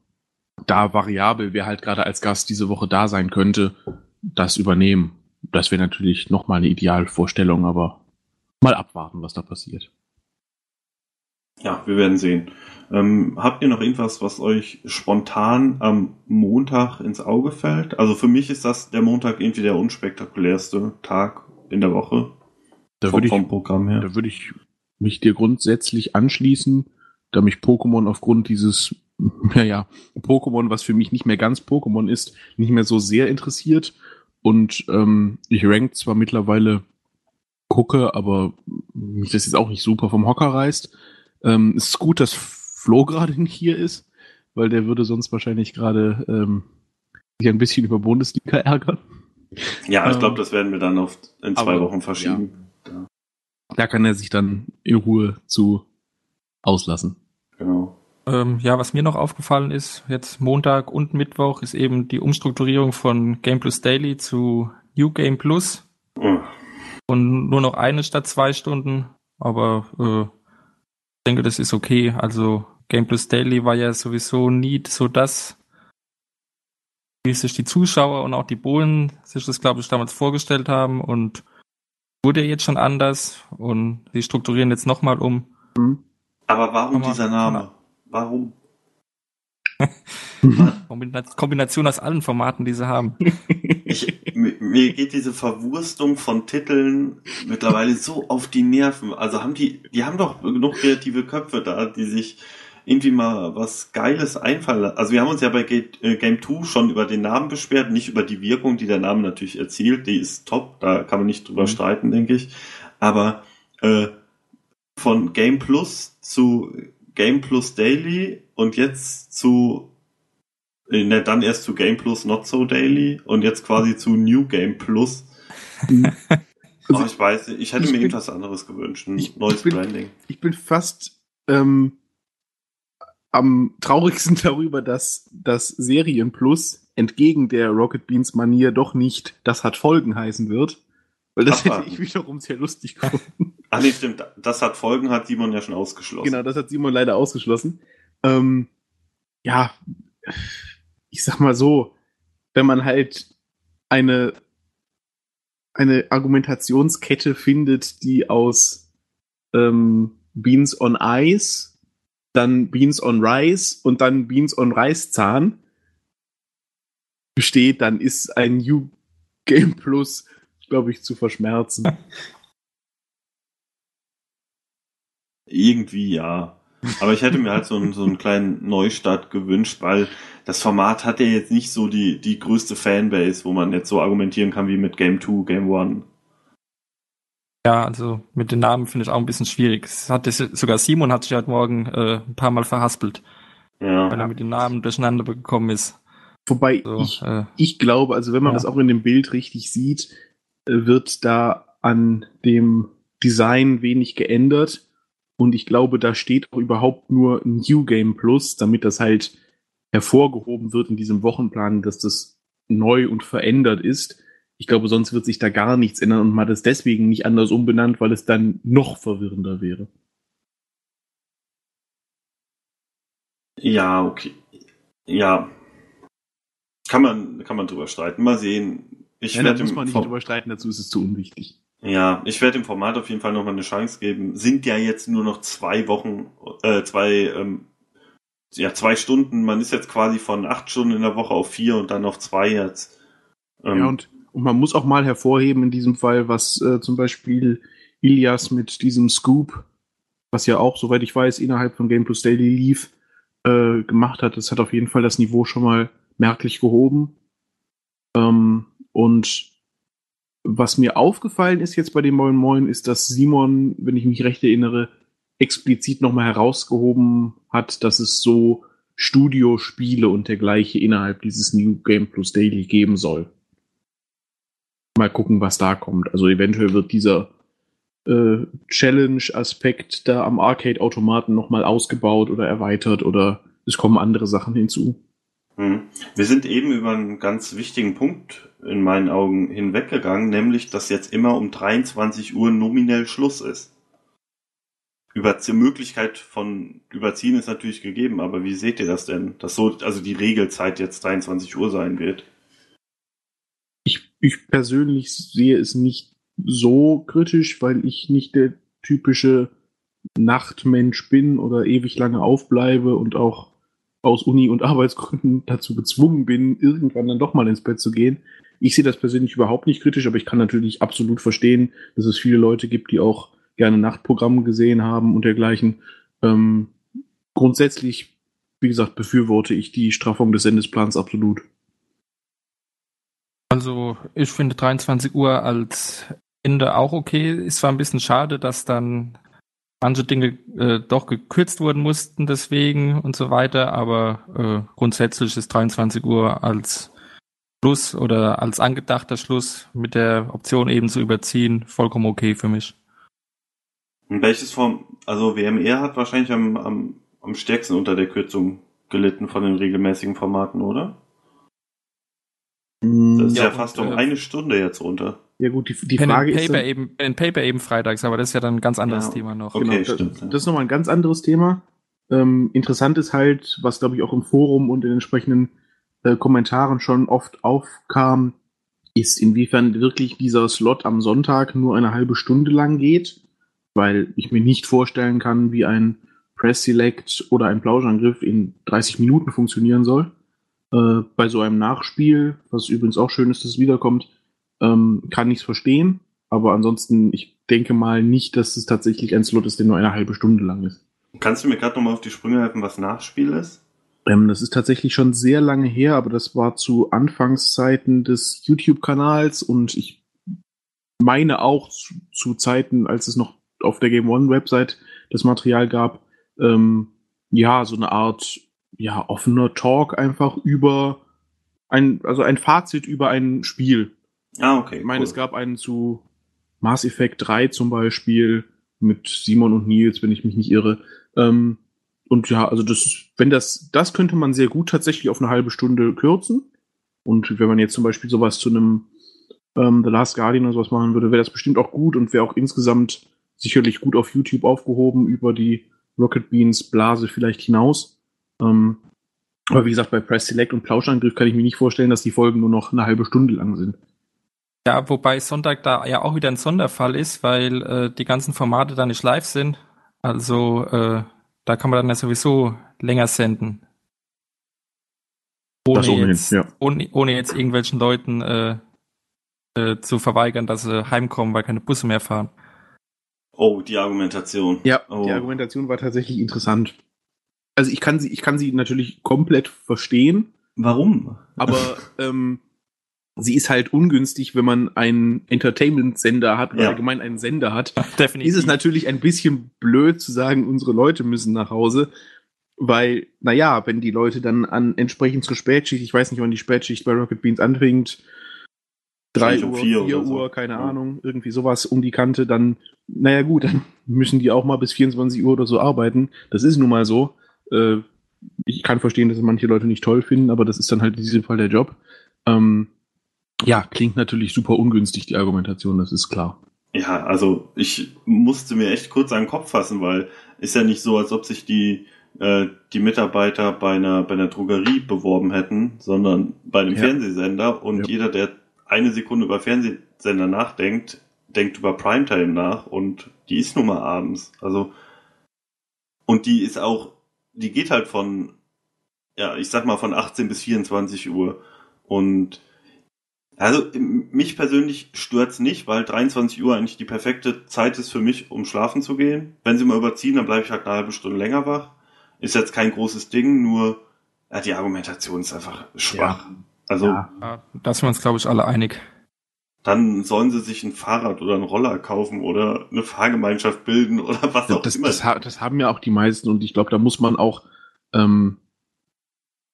da variabel, wer halt gerade als Gast diese Woche da sein könnte, das übernehmen. Das wäre natürlich nochmal eine Idealvorstellung, aber mal abwarten, was da passiert. Ja, wir werden sehen. Ähm, habt ihr noch irgendwas, was euch spontan am Montag ins Auge fällt? Also für mich ist das der Montag irgendwie der unspektakulärste Tag in der Woche. Da würde ich, Programm her. Da würde ich mich dir grundsätzlich anschließen da mich Pokémon aufgrund dieses, naja, Pokémon, was für mich nicht mehr ganz Pokémon ist, nicht mehr so sehr interessiert. Und ähm, ich rank zwar mittlerweile gucke, aber mich das jetzt auch nicht super vom Hocker reißt. Ähm, es ist gut, dass Flo gerade nicht hier ist, weil der würde sonst wahrscheinlich gerade ähm, sich ein bisschen über Bundesliga ärgern. Ja, ich glaube, ähm, das werden wir dann auf in zwei aber, Wochen verschieben. Ja. Da kann er sich dann in Ruhe zu auslassen. Ähm, ja, was mir noch aufgefallen ist, jetzt Montag und Mittwoch, ist eben die Umstrukturierung von Game Plus Daily zu New Game Plus. Mhm. Und nur noch eine statt zwei Stunden. Aber äh, ich denke, das ist okay. Also Game Plus Daily war ja sowieso nie so das, wie sich die Zuschauer und auch die Bohlen sich das, glaube ich, damals vorgestellt haben. Und wurde jetzt schon anders. Und sie strukturieren jetzt nochmal um. Mhm. Aber warum Komm dieser Name? Warum? Kombination aus allen Formaten, die sie haben. Ich, mir geht diese Verwurstung von Titeln mittlerweile so auf die Nerven. Also haben die, die haben doch genug kreative Köpfe da, die sich irgendwie mal was Geiles einfallen. Also wir haben uns ja bei äh, Game 2 schon über den Namen beschwert, nicht über die Wirkung, die der Name natürlich erzielt. Die ist top, da kann man nicht drüber mhm. streiten, denke ich. Aber äh, von Game Plus zu Game Plus Daily und jetzt zu äh, ne, dann erst zu Game Plus Not So Daily und jetzt quasi zu New Game Plus. Oh, ich weiß, ich hätte ich mir bin, irgendwas anderes gewünscht, ein ich, neues ich bin, Branding. Ich bin fast ähm, am traurigsten darüber, dass das Serien Plus entgegen der Rocket Beans Manier doch nicht das hat Folgen heißen wird. Weil das Ach, hätte ich wiederum sehr lustig gefunden. Ach nee, stimmt. Das hat Folgen, hat Simon ja schon ausgeschlossen. Genau, das hat Simon leider ausgeschlossen. Ähm, ja, ich sag mal so, wenn man halt eine, eine Argumentationskette findet, die aus ähm, Beans on Ice, dann Beans on Rice und dann Beans on Reiszahn besteht, dann ist ein New Game Plus glaube ich, zu verschmerzen. Irgendwie ja. Aber ich hätte mir halt so einen, so einen kleinen Neustart gewünscht, weil das Format hat ja jetzt nicht so die, die größte Fanbase, wo man jetzt so argumentieren kann wie mit Game 2, Game 1. Ja, also mit den Namen finde ich auch ein bisschen schwierig. Es hat das, sogar Simon hat sich heute Morgen äh, ein paar Mal verhaspelt. Ja. Weil er mit den Namen durcheinander gekommen ist. Wobei so, ich, äh, ich glaube, also wenn man ja. das auch in dem Bild richtig sieht, wird da an dem Design wenig geändert. Und ich glaube, da steht auch überhaupt nur New Game Plus, damit das halt hervorgehoben wird in diesem Wochenplan, dass das neu und verändert ist. Ich glaube, sonst wird sich da gar nichts ändern und man hat es deswegen nicht anders umbenannt, weil es dann noch verwirrender wäre. Ja, okay. Ja. Kann man, kann man drüber streiten. Mal sehen. Ich ja, da muss man nicht drüber streiten, dazu ist es zu unwichtig. Ja, ich werde dem Format auf jeden Fall nochmal eine Chance geben. Sind ja jetzt nur noch zwei Wochen, äh, zwei, ähm, ja, zwei Stunden. Man ist jetzt quasi von acht Stunden in der Woche auf vier und dann auf zwei jetzt. Ähm, ja, und, und man muss auch mal hervorheben in diesem Fall, was äh, zum Beispiel Ilias mit diesem Scoop, was ja auch, soweit ich weiß, innerhalb von Game Plus Daily lief, äh, gemacht hat. Das hat auf jeden Fall das Niveau schon mal merklich gehoben. Ähm, und was mir aufgefallen ist jetzt bei dem Moin Moin, ist, dass Simon, wenn ich mich recht erinnere, explizit nochmal herausgehoben hat, dass es so Studiospiele und dergleichen innerhalb dieses New Game Plus Daily geben soll. Mal gucken, was da kommt. Also eventuell wird dieser äh, Challenge-Aspekt da am Arcade-Automaten nochmal ausgebaut oder erweitert oder es kommen andere Sachen hinzu. Hm. Wir sind eben über einen ganz wichtigen Punkt in meinen Augen hinweggegangen, nämlich, dass jetzt immer um 23 Uhr nominell Schluss ist. Über die Möglichkeit von Überziehen ist natürlich gegeben, aber wie seht ihr das denn, dass so, also die Regelzeit jetzt 23 Uhr sein wird? Ich, ich persönlich sehe es nicht so kritisch, weil ich nicht der typische Nachtmensch bin oder ewig lange aufbleibe und auch aus Uni- und Arbeitsgründen dazu gezwungen bin, irgendwann dann doch mal ins Bett zu gehen. Ich sehe das persönlich überhaupt nicht kritisch, aber ich kann natürlich absolut verstehen, dass es viele Leute gibt, die auch gerne Nachtprogramme gesehen haben und dergleichen. Ähm, grundsätzlich, wie gesagt, befürworte ich die Straffung des Sendesplans absolut. Also ich finde 23 Uhr als Ende auch okay. Ist zwar ein bisschen schade, dass dann manche Dinge äh, doch gekürzt wurden mussten deswegen und so weiter, aber äh, grundsätzlich ist 23 Uhr als Schluss oder als angedachter Schluss mit der Option eben zu überziehen vollkommen okay für mich. Und welches Form, also WMR hat wahrscheinlich am, am, am stärksten unter der Kürzung gelitten von den regelmäßigen Formaten, oder? Mm, das ist ja, ja fast und, um äh, eine Stunde jetzt runter. Ja gut, die, die Pen Frage ist Paper dann, eben, Pen Paper eben freitags, aber das ist ja dann ein ganz anderes ja, Thema noch. Okay, genau, stimmt. Das, das ist nochmal ein ganz anderes Thema. Ähm, interessant ist halt, was glaube ich auch im Forum und in entsprechenden äh, Kommentaren schon oft aufkam, ist inwiefern wirklich dieser Slot am Sonntag nur eine halbe Stunde lang geht, weil ich mir nicht vorstellen kann, wie ein Press Select oder ein Plauschangriff in 30 Minuten funktionieren soll. Äh, bei so einem Nachspiel, was übrigens auch schön ist, dass es wiederkommt, ähm, kann ich es verstehen. Aber ansonsten, ich denke mal nicht, dass es tatsächlich ein Slot ist, der nur eine halbe Stunde lang ist. Kannst du mir gerade nochmal auf die Sprünge helfen, was Nachspiel ist? Ähm, das ist tatsächlich schon sehr lange her, aber das war zu Anfangszeiten des YouTube-Kanals und ich meine auch zu, zu, Zeiten, als es noch auf der Game One Website das Material gab, ähm, ja, so eine Art ja, offener Talk einfach über ein, also ein Fazit über ein Spiel. Ah, okay. Ich meine, cool. es gab einen zu Mass Effect 3 zum Beispiel mit Simon und Nils, wenn ich mich nicht irre. Ähm, und ja, also das, wenn das, das könnte man sehr gut tatsächlich auf eine halbe Stunde kürzen. Und wenn man jetzt zum Beispiel sowas zu einem ähm, The Last Guardian oder sowas machen würde, wäre das bestimmt auch gut und wäre auch insgesamt sicherlich gut auf YouTube aufgehoben über die Rocket Beans Blase vielleicht hinaus. Ähm, aber wie gesagt, bei Press Select und Plauschangriff kann ich mir nicht vorstellen, dass die Folgen nur noch eine halbe Stunde lang sind. Ja, wobei Sonntag da ja auch wieder ein Sonderfall ist, weil äh, die ganzen Formate da nicht live sind. Also äh, da kann man dann ja sowieso länger senden. Ohne, ohnehin, jetzt, ja. ohne, ohne jetzt irgendwelchen Leuten äh, äh, zu verweigern, dass sie heimkommen, weil keine Busse mehr fahren. Oh, die Argumentation. Ja, oh. die Argumentation war tatsächlich interessant. Also ich kann sie, ich kann sie natürlich komplett verstehen. Warum? Aber ähm, sie ist halt ungünstig, wenn man einen Entertainment-Sender hat oder ja. allgemein einen Sender hat. Definitiv. Ist es natürlich ein bisschen blöd zu sagen, unsere Leute müssen nach Hause. Weil, naja, wenn die Leute dann an entsprechend zur Spätschicht, ich weiß nicht, wann die Spätschicht bei Rocket Beans anfängt, drei Uhr, vier, vier Uhr, so. keine ja. Ahnung, irgendwie sowas um die Kante, dann, naja gut, dann müssen die auch mal bis 24 Uhr oder so arbeiten. Das ist nun mal so. Äh, ich kann verstehen, dass manche Leute nicht toll finden, aber das ist dann halt in diesem Fall der Job. Ähm, ja, klingt natürlich super ungünstig, die Argumentation, das ist klar. Ja, also ich musste mir echt kurz an den Kopf fassen, weil ist ja nicht so, als ob sich die, äh, die Mitarbeiter bei einer, bei einer Drogerie beworben hätten, sondern bei einem ja. Fernsehsender und ja. jeder, der eine Sekunde über Fernsehsender nachdenkt, denkt über Primetime nach und die ist nun mal abends. Also, und die ist auch, die geht halt von, ja, ich sag mal von 18 bis 24 Uhr und also mich persönlich stört's nicht, weil 23 Uhr eigentlich die perfekte Zeit ist für mich, um schlafen zu gehen. Wenn sie mal überziehen, dann bleibe ich halt eine halbe Stunde länger wach. Ist jetzt kein großes Ding, nur ja, die Argumentation ist einfach schwach. Ja. Also ja, da sind wir uns, glaube ich, alle einig. Dann sollen sie sich ein Fahrrad oder einen Roller kaufen oder eine Fahrgemeinschaft bilden oder was auch das, immer. Das, das haben ja auch die meisten und ich glaube, da muss man auch ähm,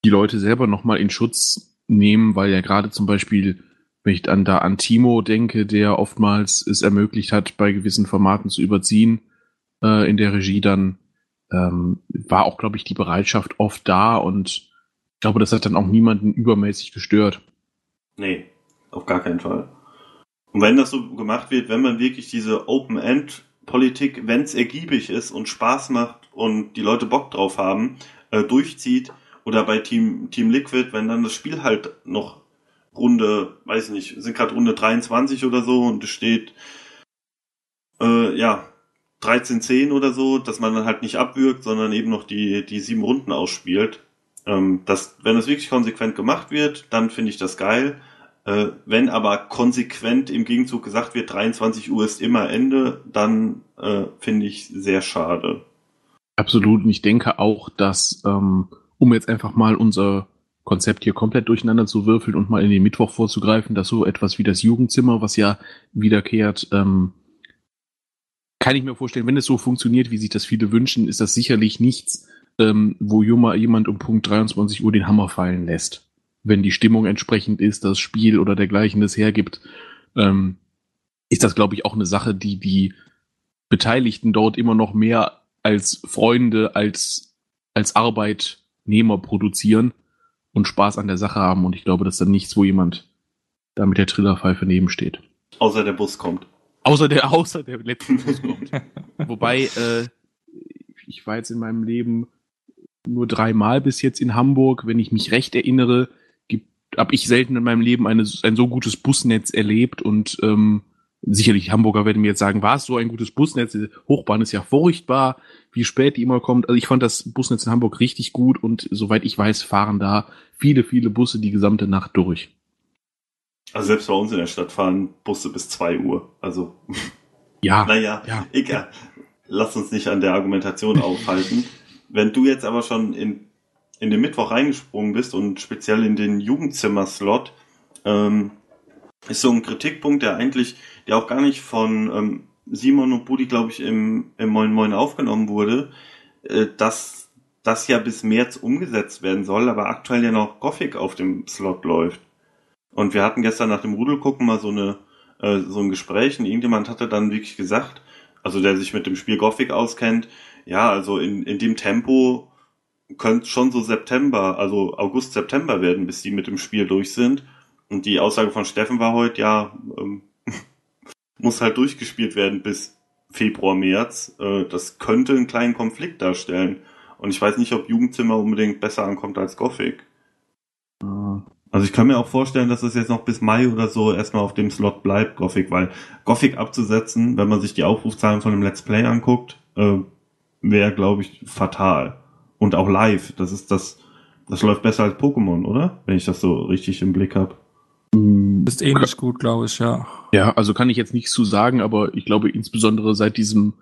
die Leute selber nochmal in Schutz nehmen, weil ja gerade zum Beispiel wenn ich dann da an Timo denke, der oftmals es ermöglicht hat, bei gewissen Formaten zu überziehen äh, in der Regie, dann ähm, war auch, glaube ich, die Bereitschaft oft da und ich glaube, das hat dann auch niemanden übermäßig gestört. Nee, auf gar keinen Fall. Und wenn das so gemacht wird, wenn man wirklich diese Open-End-Politik, wenn es ergiebig ist und Spaß macht und die Leute Bock drauf haben, äh, durchzieht, oder bei Team, Team Liquid, wenn dann das Spiel halt noch Runde, weiß ich nicht, sind gerade Runde 23 oder so und es steht, äh, ja, 13-10 oder so, dass man dann halt nicht abwürgt, sondern eben noch die, die sieben Runden ausspielt. Ähm, das, wenn das wirklich konsequent gemacht wird, dann finde ich das geil. Äh, wenn aber konsequent im Gegenzug gesagt wird, 23 Uhr ist immer Ende, dann äh, finde ich sehr schade. Absolut. Und ich denke auch, dass, ähm, um jetzt einfach mal unser Konzept hier komplett durcheinander zu würfeln und mal in den Mittwoch vorzugreifen, dass so etwas wie das Jugendzimmer, was ja wiederkehrt, ähm, kann ich mir vorstellen, wenn es so funktioniert, wie sich das viele wünschen, ist das sicherlich nichts, ähm, wo jemand um Punkt 23 Uhr den Hammer fallen lässt. Wenn die Stimmung entsprechend ist, das Spiel oder dergleichen das hergibt, ähm, ist das, glaube ich, auch eine Sache, die die Beteiligten dort immer noch mehr als Freunde, als, als Arbeitnehmer produzieren und Spaß an der Sache haben. Und ich glaube, das ist dann nichts, wo jemand da mit der Trillerpfeife nebensteht. Außer der Bus kommt. Außer der, außer der letzte Bus kommt. Wobei, äh, ich war jetzt in meinem Leben nur dreimal bis jetzt in Hamburg. Wenn ich mich recht erinnere, habe ich selten in meinem Leben eine, ein so gutes Busnetz erlebt und ähm, sicherlich Hamburger werden mir jetzt sagen, war es so ein gutes Busnetz? Die Hochbahn ist ja furchtbar, wie spät die immer kommt. Also ich fand das Busnetz in Hamburg richtig gut und soweit ich weiß, fahren da viele, viele Busse die gesamte Nacht durch. Also selbst bei uns in der Stadt fahren Busse bis zwei Uhr. Also ja, naja, ja. egal. lass uns nicht an der Argumentation aufhalten. Wenn du jetzt aber schon in, in den Mittwoch reingesprungen bist und speziell in den Jugendzimmer-Slot, ähm, ist so ein Kritikpunkt, der eigentlich, der auch gar nicht von ähm, Simon und Budi, glaube ich, im, im Moin Moin aufgenommen wurde, äh, dass das ja bis März umgesetzt werden soll, aber aktuell ja noch Gothic auf dem Slot läuft. Und wir hatten gestern nach dem Rudelgucken mal so eine äh, so ein Gespräch und irgendjemand hatte dann wirklich gesagt, also der sich mit dem Spiel Gothic auskennt, ja, also in, in dem Tempo könnte schon so September, also August, September werden, bis die mit dem Spiel durch sind. Und die Aussage von Steffen war heute, ja, ähm, muss halt durchgespielt werden bis Februar, März. Äh, das könnte einen kleinen Konflikt darstellen. Und ich weiß nicht, ob Jugendzimmer unbedingt besser ankommt als Gothic. Also ich kann mir auch vorstellen, dass es jetzt noch bis Mai oder so erstmal auf dem Slot bleibt, Gothic, weil Gothic abzusetzen, wenn man sich die Aufrufzahlen von dem Let's Play anguckt, äh, wäre, glaube ich, fatal. Und auch live, das ist das, das läuft besser als Pokémon, oder? Wenn ich das so richtig im Blick habe. Ist ähnlich gut, glaube ich, ja. Ja, also kann ich jetzt nichts zu sagen, aber ich glaube insbesondere seit diesem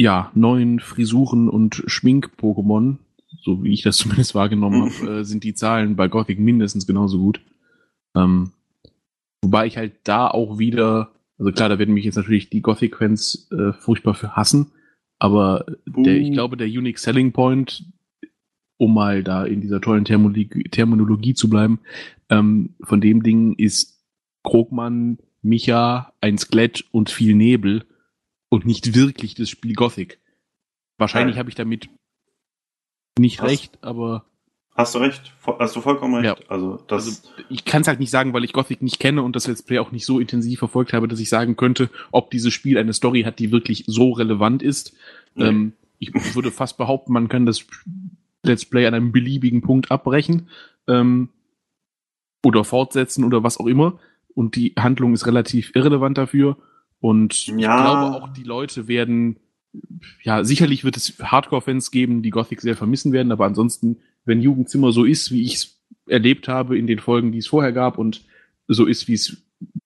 ja, neuen Frisuren- und Schmink-Pokémon, so wie ich das zumindest wahrgenommen habe, äh, sind die Zahlen bei Gothic mindestens genauso gut. Ähm, wobei ich halt da auch wieder, also klar, da werden mich jetzt natürlich die Gothic-Fans äh, furchtbar für hassen, aber der, ich glaube, der Unique Selling Point, um mal da in dieser tollen Thermologie, Terminologie zu bleiben, ähm, von dem Ding ist Krogmann, Micha, ein Skelett und viel Nebel und nicht wirklich das Spiel Gothic. Wahrscheinlich habe ich damit nicht Hast- recht, aber Hast du recht? Hast du vollkommen recht. Ja. Also das also ich kann es halt nicht sagen, weil ich Gothic nicht kenne und das Let's Play auch nicht so intensiv verfolgt habe, dass ich sagen könnte, ob dieses Spiel eine Story hat, die wirklich so relevant ist. Nee. Ähm, ich würde fast behaupten, man kann das Let's Play an einem beliebigen Punkt abbrechen ähm, oder fortsetzen oder was auch immer. Und die Handlung ist relativ irrelevant dafür. Und ich Ja. glaube auch, die Leute werden, ja, sicherlich wird es Hardcore-Fans geben, die Gothic sehr vermissen werden, aber ansonsten, wenn Jugendzimmer so ist, wie ich es erlebt habe in den Folgen, die es vorher gab und so ist, wie es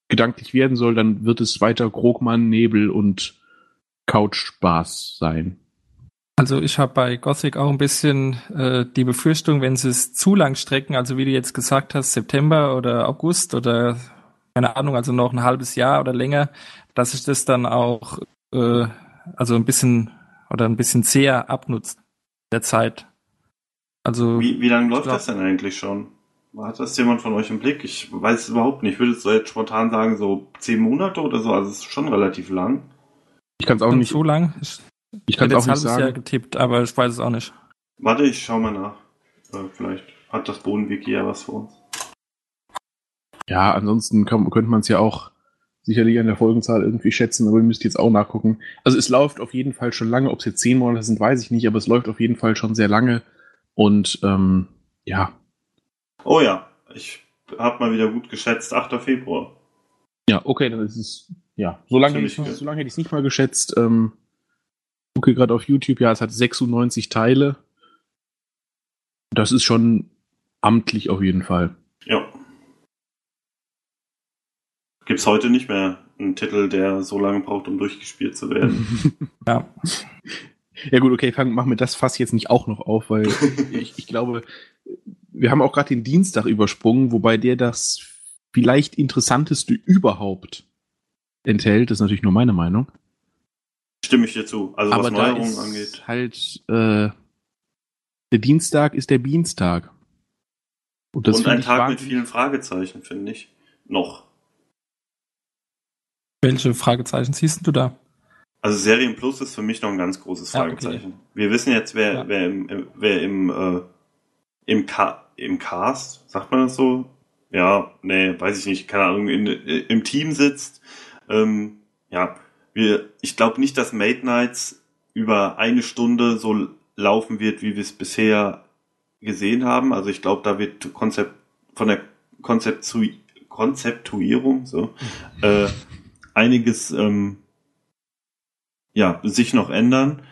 gedanklich werden soll, dann wird es weiter Krogmann, Nebel und Couch-Spaß sein. Also ich habe bei Gothic auch ein bisschen äh, die Befürchtung, wenn sie es zu lang strecken, also wie du jetzt gesagt hast, September oder August oder keine Ahnung, also noch ein halbes Jahr oder länger, dass sich das dann auch äh, also ein bisschen oder ein bisschen zäher abnutzt der Zeit. Also Wie, wie lange läuft glaub- das denn eigentlich schon? Hat das jemand von euch im Blick? Ich weiß es überhaupt nicht. Ich würde jetzt spontan sagen, so zehn Monate oder so. Also es ist schon relativ lang. Ich kann es auch nicht, so lang. Ich ich kann es auch jetzt nicht halbes Jahr sagen. getippt, aber ich weiß es auch nicht. Warte, ich schau mal nach. Äh, vielleicht hat das Bodenwiki ja was für uns. Ja, ansonsten kann, könnte man es ja auch sicherlich an der Folgenzahl irgendwie schätzen, aber ihr müsst jetzt auch nachgucken. Also es läuft auf jeden Fall schon lange, ob es jetzt zehn Monate sind, weiß ich nicht, aber es läuft auf jeden Fall schon sehr lange. Und ähm, ja, Oh ja, ich habe mal wieder gut geschätzt. 8. Februar. ja, okay, dann ist es ja so lange ich so lange hätte ich es nicht mal geschätzt. Ähm, gucke gerade auf YouTube, ja, es hat 96 Teile. Das ist schon amtlich auf jeden Fall. Ja. Gibt's heute nicht mehr einen Titel, der so lange braucht, um durchgespielt zu werden. Ja. Ja gut, okay, fang, mach mir das Fass jetzt nicht auch noch auf, weil ich, ich glaube, wir haben auch gerade den Dienstag übersprungen, wobei der das vielleicht interessanteste überhaupt enthält. Das ist natürlich nur meine Meinung. Stimme ich dir zu. Also Aber was Neuerungen ist angeht. halt äh, der Dienstag ist der Bienstag. Und das Und ein Tag mit vielen Fragezeichen, finde ich. Noch. Welche Fragezeichen siehst du da? Also Serien Plus ist für mich noch ein ganz großes Ja, okay. Fragezeichen. Wir wissen jetzt, wer, Ja. wer im, wer im, äh, im, Ca im Cast, sagt man das so? Ja, nee, weiß ich nicht, keine Ahnung, in, im Team sitzt. Ähm, ja, wir, ich glaube nicht, dass Mate Nights über eine Stunde so laufen wird, wie wir es bisher gesehen haben. Also ich glaube, da wird Konzept, von der Konzeptu Konzeptuierung, so, äh, einiges, ähm, ja, sich noch ändern.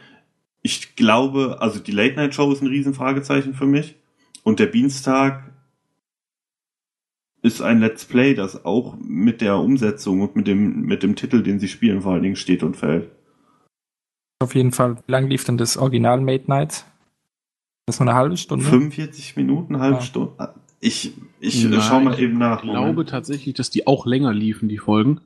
Ich glaube, also die Late Night Show ist ein Riesenfragezeichen für mich. Und der Dienstag ist ein Let's Play, das auch mit der Umsetzung und mit dem, mit dem Titel, den sie spielen, vor allen Dingen steht und fällt. Auf jeden Fall. Wie lang lief denn das Original Made Nights? Das war eine halbe Stunde? 45 Minuten, eine halbe Ja. Stunde. Ich, ich Nein, schau mal eben nach. Ich glaube tatsächlich, dass die auch länger liefen, die Folgen.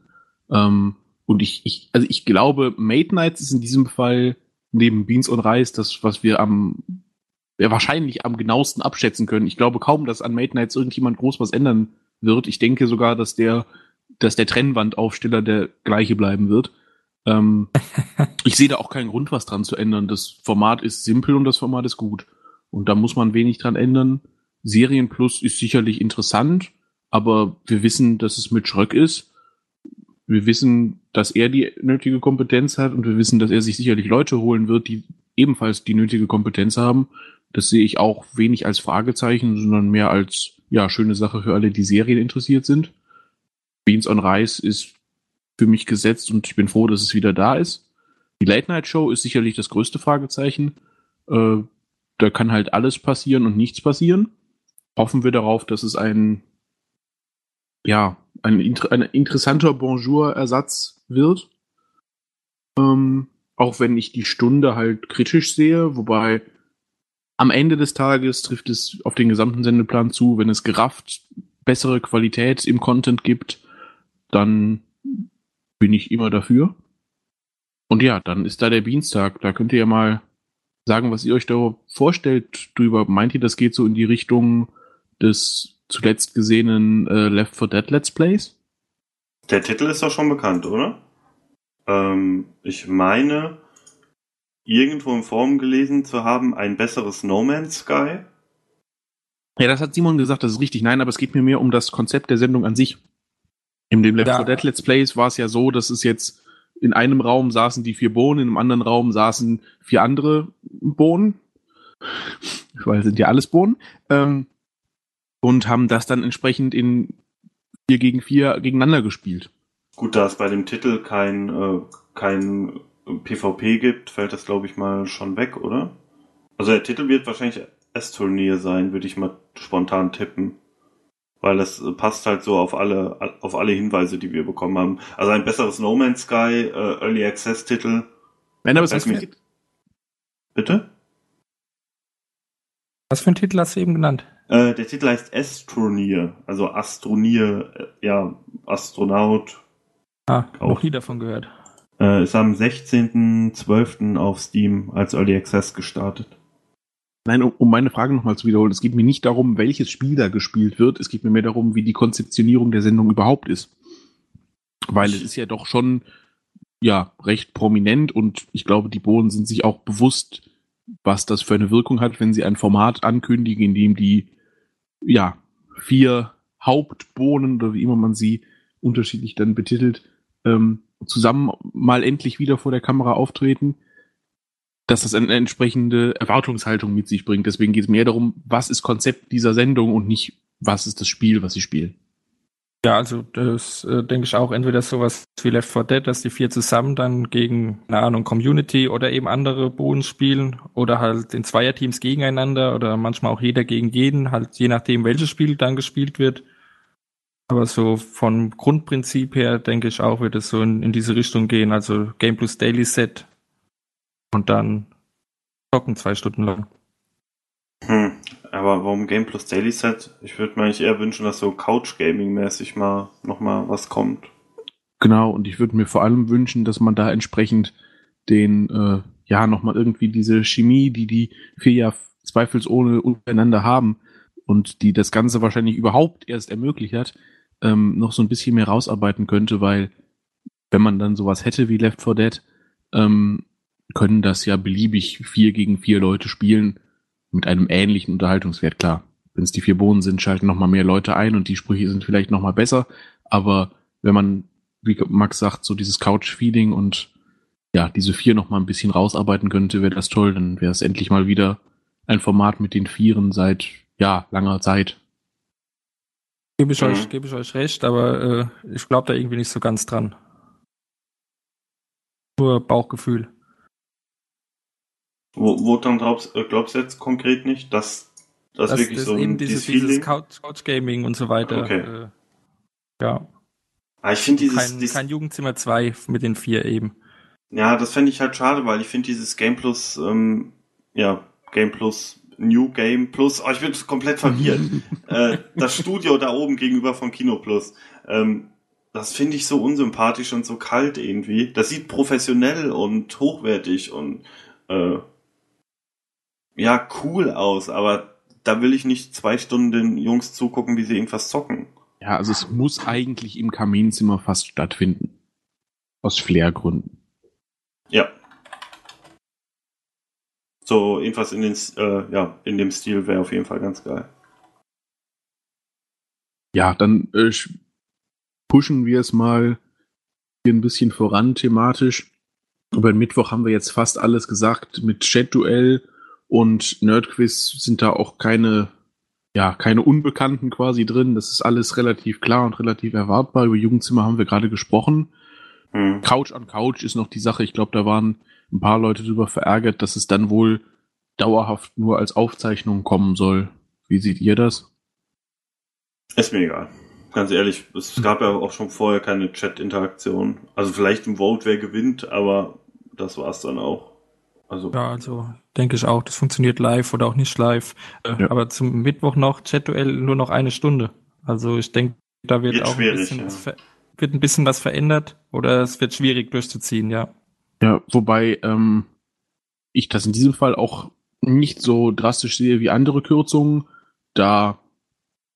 Ähm, und ich, ich, also ich glaube, Mate Nights ist in diesem Fall neben Beans und Reis das, was wir am, ja, wahrscheinlich am genauesten abschätzen können. Ich glaube kaum, dass an Mate Nights irgendjemand groß was ändern wird. Ich denke sogar, dass der, dass der Trennwandaufsteller der gleiche bleiben wird. Ähm, ich sehe da auch keinen Grund, was dran zu ändern. Das Format ist simpel und das Format ist gut. Und da muss man wenig dran ändern. Serien Plus ist sicherlich interessant, aber wir wissen, dass es mit Schröck ist. Wir wissen, dass er die nötige Kompetenz hat und wir wissen, dass er sich sicherlich Leute holen wird, die ebenfalls die nötige Kompetenz haben. Das sehe ich auch wenig als Fragezeichen, sondern mehr als ja schöne Sache für alle, die Serien interessiert sind. Beans on Rice ist für mich gesetzt und ich bin froh, dass es wieder da ist. Die Late Night Show ist sicherlich das größte Fragezeichen. Äh, da kann halt alles passieren und nichts passieren. Hoffen wir darauf, dass es ein ja ein, ein interessanter Bonjour-Ersatz wird. Ähm, auch wenn ich die Stunde halt kritisch sehe, wobei am Ende des Tages trifft es auf den gesamten Sendeplan zu, wenn es gerafft bessere Qualität im Content gibt, dann bin ich immer dafür. Und ja, dann ist da der Dienstag. Da könnt ihr ja mal sagen, was ihr euch da vorstellt drüber. Meint ihr, das geht so in die Richtung des zuletzt gesehenen äh, Left 4 Dead Let's Plays? Der Titel ist doch schon bekannt, oder? Ähm, ich meine, irgendwo in Form gelesen zu haben, ein besseres No Man's Sky. Ja, das hat Simon gesagt, das ist richtig. Nein, aber es geht mir mehr um das Konzept der Sendung an sich. In dem Left Ja. 4 Dead Let's Plays war es ja so, dass es jetzt in einem Raum saßen die vier Bohnen, in einem anderen Raum saßen vier andere Bohnen. Weil es sind ja alles Bohnen. Ähm, und haben das dann entsprechend in vier gegen vier gegeneinander gespielt. Gut, da es bei dem Titel kein, äh, kein PvP gibt, fällt das, glaube ich, mal schon weg, oder? Also der Titel wird wahrscheinlich S-Turnier sein, würde ich mal spontan tippen. Weil das äh, passt halt so auf alle, auf alle Hinweise, die wir bekommen haben. Also ein besseres No Man's Sky, äh, Early Access Titel. Nein, aber es ist mich- Bitte? Was für einen Titel hast du eben genannt? Äh, der Titel heißt S-Turnier, also Astronier, äh, ja, Astronaut. Ah, Auch. noch nie davon gehört. Äh, ist am 16.12. auf Steam als Early Access gestartet. Nein, um, um meine Frage nochmal zu wiederholen, es geht mir nicht darum, welches Spiel da gespielt wird, es geht mir mehr darum, wie die Konzeptionierung der Sendung überhaupt ist. Weil es ist ja doch schon, ja, recht prominent und ich glaube, die Bohnen sind sich auch bewusst, was das für eine Wirkung hat, wenn sie ein Format ankündigen, in dem die, ja, vier Hauptbohnen oder wie immer man sie unterschiedlich dann betitelt, ähm, zusammen mal endlich wieder vor der Kamera auftreten dass das eine entsprechende Erwartungshaltung mit sich bringt. Deswegen geht es mehr darum, was ist Konzept dieser Sendung und nicht, was ist das Spiel, was sie spielen. Ja, also das äh, denke ich auch entweder sowas wie Left 4 Dead, dass die vier zusammen dann gegen, keine Ahnung, Community oder eben andere Boden spielen oder halt in Zweierteams gegeneinander oder manchmal auch jeder gegen jeden, halt je nachdem, welches Spiel dann gespielt wird. Aber so vom Grundprinzip her denke ich auch, wird es so in, in diese Richtung gehen, also Game Plus Daily Set und dann zocken zwei Stunden lang. Hm, aber warum Game Plus Daily Set? Ich würde mir eigentlich eher wünschen, dass so Couch Gaming mäßig mal nochmal was kommt. Genau, und ich würde mir vor allem wünschen, dass man da entsprechend den, äh, ja, nochmal irgendwie diese Chemie, die die vier ja zweifelsohne untereinander haben und die das Ganze wahrscheinlich überhaupt erst ermöglicht hat, ähm, noch so ein bisschen mehr rausarbeiten könnte, weil wenn man dann sowas hätte wie Left 4 Dead, ähm, können das ja beliebig vier gegen vier Leute spielen mit einem ähnlichen Unterhaltungswert, klar. Wenn es die vier Bohnen sind, schalten noch mal mehr Leute ein und die Sprüche sind vielleicht noch mal besser, aber wenn man, wie Max sagt, so dieses Couch-Feeding und ja, diese vier noch mal ein bisschen rausarbeiten könnte, wäre das toll, dann wäre es endlich mal wieder ein Format mit den Vieren seit, ja, langer Zeit. Gebe ich Mhm. euch, gebe ich euch recht, aber äh, ich glaube da irgendwie nicht so ganz dran. Nur Bauchgefühl. Wo, wo dann glaubst, äh, glaubst du jetzt konkret nicht, dass das Das, wirklich das so eben dieses, dieses dieses? Couch, Couch Gaming und so weiter. Okay. Äh, ja, Ah, ich finde dieses, kein, dieses kein Jugendzimmer 2 mit den vier eben. Ja, das fände ich halt schade, weil ich finde dieses Game Plus, ähm, ja, Game Plus, New Game Plus, oh, ich bin komplett verwirrt. äh, das Studio da oben gegenüber von Kino Plus. Ähm, das finde ich so unsympathisch und so kalt irgendwie. Das sieht professionell und hochwertig und äh, ja, cool aus, aber da will ich nicht zwei Stunden den Jungs zugucken, wie sie irgendwas zocken. Ja, also es muss eigentlich im Kaminzimmer fast stattfinden. Aus Flairgründen. Ja. So, irgendwas in den, äh, ja, in dem Stil wäre auf jeden Fall ganz geil. Ja, dann äh, pushen wir es mal hier ein bisschen voran thematisch. Über den Mittwoch haben wir jetzt fast alles gesagt. Mit Chat-Duell und Nerdquiz sind da auch keine, ja, keine Unbekannten quasi drin. Das ist alles relativ klar und relativ erwartbar. Über Jugendzimmer haben wir gerade gesprochen. Hm. Couch an Couch ist noch die Sache. Ich glaube, da waren ein paar Leute drüber verärgert, dass es dann wohl dauerhaft nur als Aufzeichnung kommen soll. Wie seht ihr das? Ist mir egal. Ganz ehrlich, es gab ja auch schon vorher keine Chat-Interaktion. Also vielleicht im Vote, wer gewinnt, aber das war's dann auch. Also ja, also denke ich auch, das funktioniert live oder auch nicht live. Äh, ja. Aber zum Mittwoch noch Chat-Duell nur noch eine Stunde. Also ich denke, da wird, wird auch ein bisschen, ja. was wird ein bisschen was verändert oder es wird schwierig durchzuziehen, ja. Ja, wobei ähm, ich das in diesem Fall auch nicht so drastisch sehe wie andere Kürzungen, da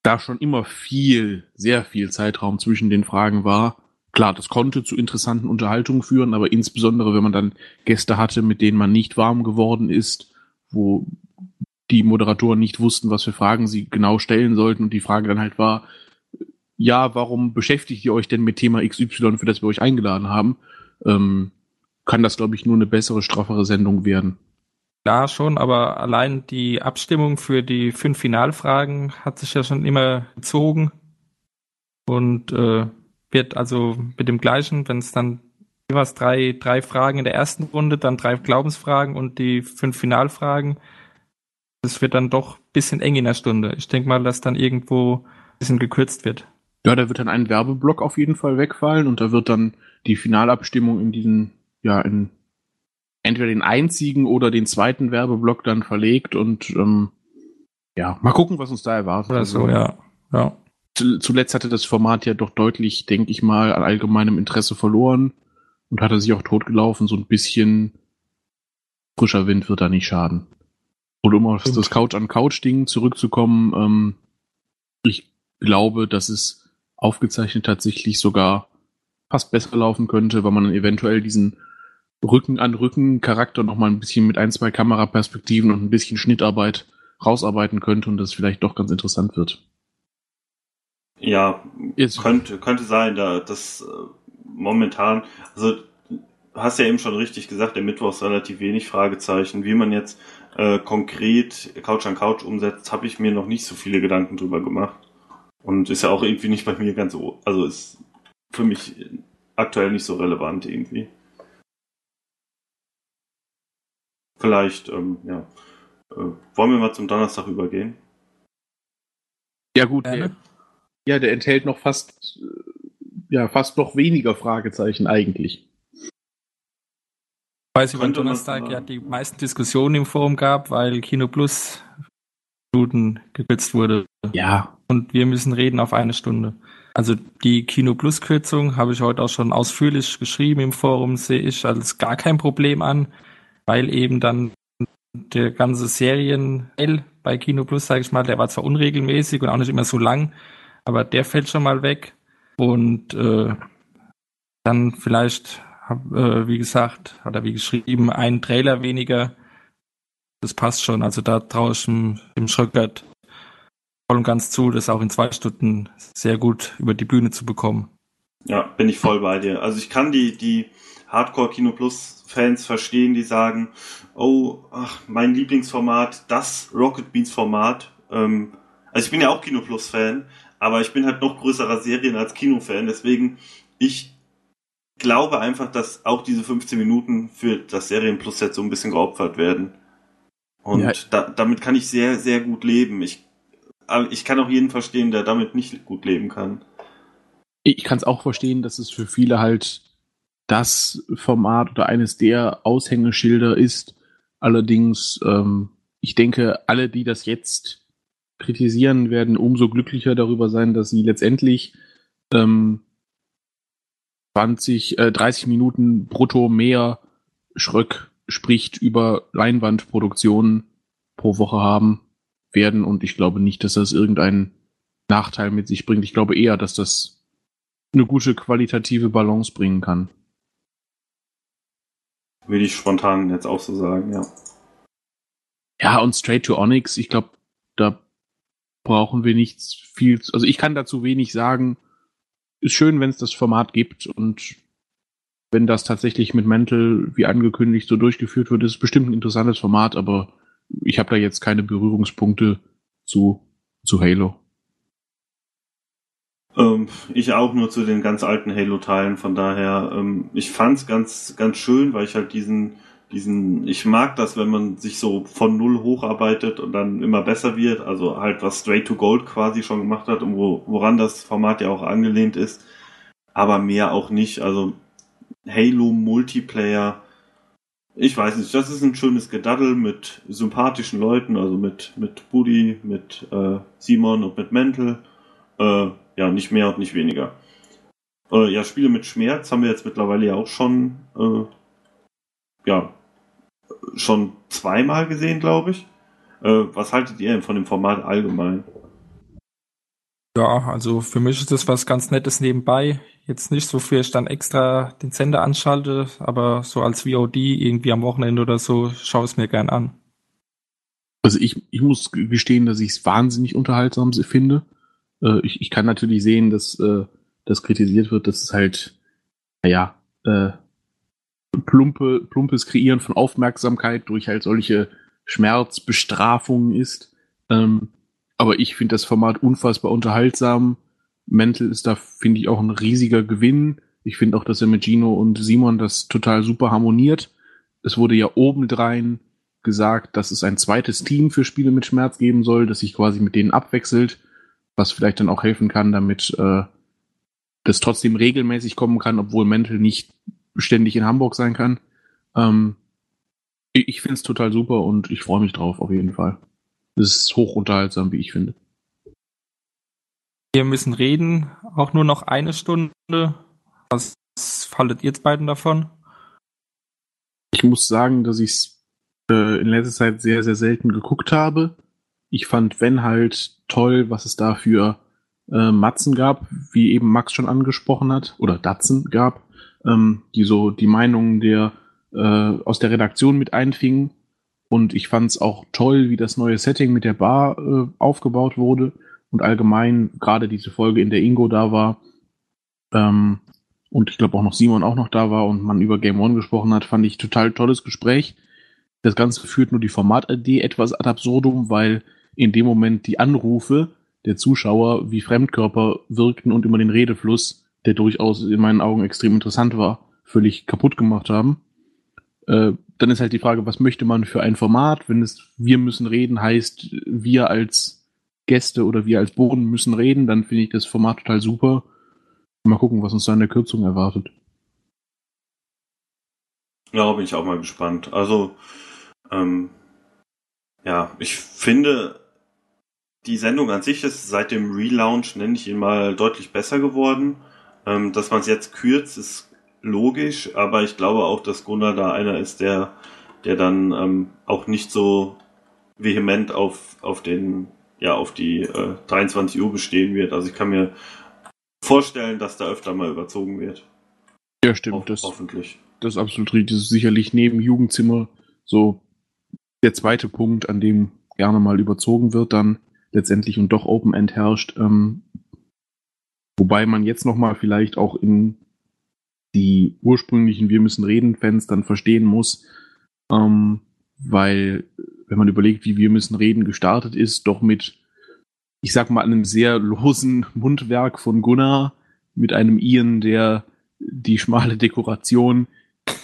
da schon immer viel, sehr viel Zeitraum zwischen den Fragen war. Klar, das konnte zu interessanten Unterhaltungen führen, aber insbesondere, wenn man dann Gäste hatte, mit denen man nicht warm geworden ist, wo die Moderatoren nicht wussten, was für Fragen sie genau stellen sollten und die Frage dann halt war, ja, warum beschäftigt ihr euch denn mit Thema XY, für das wir euch eingeladen haben, ähm, kann das, glaube ich, nur eine bessere, straffere Sendung werden. Ja, schon, aber allein die Abstimmung für die fünf Finalfragen hat sich ja schon immer gezogen und äh, wird also mit dem gleichen, wenn es dann jeweils drei, drei Fragen in der ersten Runde, dann drei Glaubensfragen und die fünf Finalfragen. Das wird dann doch ein bisschen eng in der Stunde. Ich denke mal, dass dann irgendwo ein bisschen gekürzt wird. Ja, da wird dann ein Werbeblock auf jeden Fall wegfallen und da wird dann die Finalabstimmung in diesen, ja, in entweder den einzigen oder den zweiten Werbeblock dann verlegt und ähm, ja, mal gucken, was uns da erwartet. Oder so, ja. ja. Zuletzt hatte das Format ja doch deutlich, denke ich mal, an allgemeinem Interesse verloren und hatte sich auch totgelaufen. So ein bisschen frischer Wind wird da nicht schaden. Und um auf das Couch-an-Couch-Ding zurückzukommen, ähm, ich glaube, dass es aufgezeichnet tatsächlich sogar fast besser laufen könnte, weil man dann eventuell diesen Rücken an Rücken Charakter noch mal ein bisschen mit ein, zwei Kameraperspektiven und ein bisschen Schnittarbeit rausarbeiten könnte und das vielleicht doch ganz interessant wird. Ja, Jetzt. könnte, könnte sein, da das äh, momentan, also hast ja eben schon richtig gesagt, der Mittwoch ist relativ wenig Fragezeichen. Wie man jetzt äh, konkret Couch an Couch umsetzt, habe ich mir noch nicht so viele Gedanken drüber gemacht. Und ist ja auch irgendwie nicht bei mir ganz so, also ist für mich aktuell nicht so relevant irgendwie. Vielleicht, ähm, ja. Äh, wollen wir mal zum Donnerstag übergehen? Ja, gut. Der, ja, der enthält noch fast, äh, ja, fast noch weniger Fragezeichen eigentlich. Weiß ich, wann Donnerstag ja die meisten Diskussionen im Forum gab, weil Kino Plus Minuten gekürzt wurde. Ja. Und wir müssen reden auf eine Stunde. Also die Kino Plus Kürzung habe ich heute auch schon ausführlich geschrieben im Forum, sehe ich als gar kein Problem an weil eben dann der ganze Serien bei Kino Plus, sage ich mal, der war zwar unregelmäßig und auch nicht immer so lang, aber der fällt schon mal weg. Und äh, dann vielleicht, äh, wie gesagt, hat er wie geschrieben, einen Trailer weniger. Das passt schon. Also da traue ich dem, dem Schröckert voll und ganz zu, das auch in zwei Stunden sehr gut über die Bühne zu bekommen. Ja, bin ich voll bei dir. Also ich kann die, die Hardcore Kino Plus Fans verstehen, die sagen, oh, ach, mein Lieblingsformat, das Rocket Beans Format. Ähm, also ich bin ja auch Kino Plus Fan, aber ich bin halt noch größerer Serien als Kinofan, deswegen ich glaube einfach, dass auch diese 15 Minuten für das Serien Plus Set so ein bisschen geopfert werden. Und ja. da, damit kann ich sehr, sehr gut leben. Ich, ich kann auch jeden verstehen, der damit nicht gut leben kann. Ich kann es auch verstehen, dass es für viele halt das Format oder eines der Aushängeschilder ist. Allerdings, ähm, ich denke, alle, die das jetzt kritisieren, werden umso glücklicher darüber sein, dass sie letztendlich ähm, 20, äh, 30 Minuten brutto mehr Schröck spricht über Leinwandproduktionen pro Woche haben werden und ich glaube nicht, dass das irgendeinen Nachteil mit sich bringt. Ich glaube eher, dass das eine gute qualitative Balance bringen kann. Würde ich spontan jetzt auch so sagen, ja. Ja, und Straight to Onyx, ich glaube, da brauchen wir nichts viel. Also ich kann dazu wenig sagen. Ist schön, wenn es das Format gibt und wenn das tatsächlich mit Mental wie angekündigt so durchgeführt wird, ist es bestimmt ein interessantes Format, aber ich habe da jetzt keine Berührungspunkte zu, zu Halo. Ähm, ich auch nur zu den ganz alten Halo-Teilen, von daher, ähm, ich fand's ganz, ganz schön, weil ich halt diesen, diesen, ich mag das, wenn man sich so von null hocharbeitet und dann immer besser wird, also halt was Straight to Gold quasi schon gemacht hat und wo, woran das Format ja auch angelehnt ist, aber mehr auch nicht, also Halo Multiplayer, ich weiß nicht, das ist ein schönes Gedaddel mit sympathischen Leuten, also mit, mit Buddy, mit äh, Simon und mit Mental. Äh, ja, nicht mehr und nicht weniger. Äh, ja, Spiele mit Schmerz haben wir jetzt mittlerweile ja auch schon, äh, ja, schon zweimal gesehen, glaube ich. Äh, was haltet ihr denn von dem Format allgemein? Ja, also für mich ist das was ganz Nettes nebenbei. Jetzt nicht so viel, ich dann extra den Sender anschalte, aber so als VOD irgendwie am Wochenende oder so schaue es mir gern an. Also ich, ich muss gestehen, dass ich es wahnsinnig unterhaltsam finde. Äh, ich, ich kann natürlich sehen, dass äh, das kritisiert wird, dass es halt, naja, äh, plumpe, plumpes Kreieren von Aufmerksamkeit durch halt solche Schmerzbestrafungen ist. Ähm, aber ich finde das Format unfassbar unterhaltsam. Mental ist da, finde ich, auch ein riesiger Gewinn. Ich finde auch, dass er mit Gino und Simon das total super harmoniert. Es wurde ja obendrein gesagt, dass es ein zweites Team für Spiele mit Schmerz geben soll, das sich quasi mit denen abwechselt, was vielleicht dann auch helfen kann, damit äh, das trotzdem regelmäßig kommen kann, obwohl Mental nicht ständig in Hamburg sein kann. Ähm, ich ich finde es total super und ich freue mich drauf, auf jeden Fall. Es ist hoch unterhaltsam, wie ich finde. Wir müssen reden, auch nur noch eine Stunde. Was haltet ihr jetzt beiden davon? Ich muss sagen, dass ich es äh, in letzter Zeit sehr, sehr selten geguckt habe. Ich fand, wenn halt toll, was es da für äh, Matzen gab, wie eben Max schon angesprochen hat, oder Datzen gab, ähm, die so die Meinungen der äh, aus der Redaktion mit einfingen und ich fand es auch toll, wie das neue Setting mit der Bar äh, aufgebaut wurde und allgemein gerade diese Folge, in der Ingo da war ähm, und ich glaube auch noch Simon auch noch da war und man über Game One gesprochen hat, fand ich total tolles Gespräch. Das Ganze führt nur die Format-ID etwas ad absurdum, weil in dem Moment die Anrufe der Zuschauer wie Fremdkörper wirkten und immer den Redefluss, der durchaus in meinen Augen extrem interessant war, völlig kaputt gemacht haben. Äh, dann ist halt die Frage, was möchte man für ein Format? Wenn es wir müssen reden heißt, wir als Gäste oder wir als Boden müssen reden, dann finde ich das Format total super. Mal gucken, was uns da in der Kürzung erwartet. Ja, bin ich auch mal gespannt. Also, ähm, ja, ich finde, die Sendung an sich ist seit dem Relaunch, nenne ich ihn mal, deutlich besser geworden. Ähm, dass man es jetzt kürzt, ist logisch, aber ich glaube auch, dass Gunnar da einer ist, der, der dann ähm, auch nicht so vehement auf, auf den, ja, auf die äh, 23 Uhr bestehen wird. Also ich kann mir vorstellen, dass da öfter mal überzogen wird. Ja, stimmt. Ho das, hoffentlich. Das ist absolut richtig. Das ist sicherlich neben Jugendzimmer so der zweite Punkt, an dem gerne mal überzogen wird, dann letztendlich und doch Open End herrscht. Ähm, wobei man jetzt nochmal vielleicht auch in die ursprünglichen Wir müssen reden Fans dann verstehen muss, ähm, weil wenn man überlegt, wie Wir müssen reden gestartet ist, doch mit, ich sag mal, einem sehr losen Mundwerk von Gunnar, mit einem Ian, der die schmale Dekoration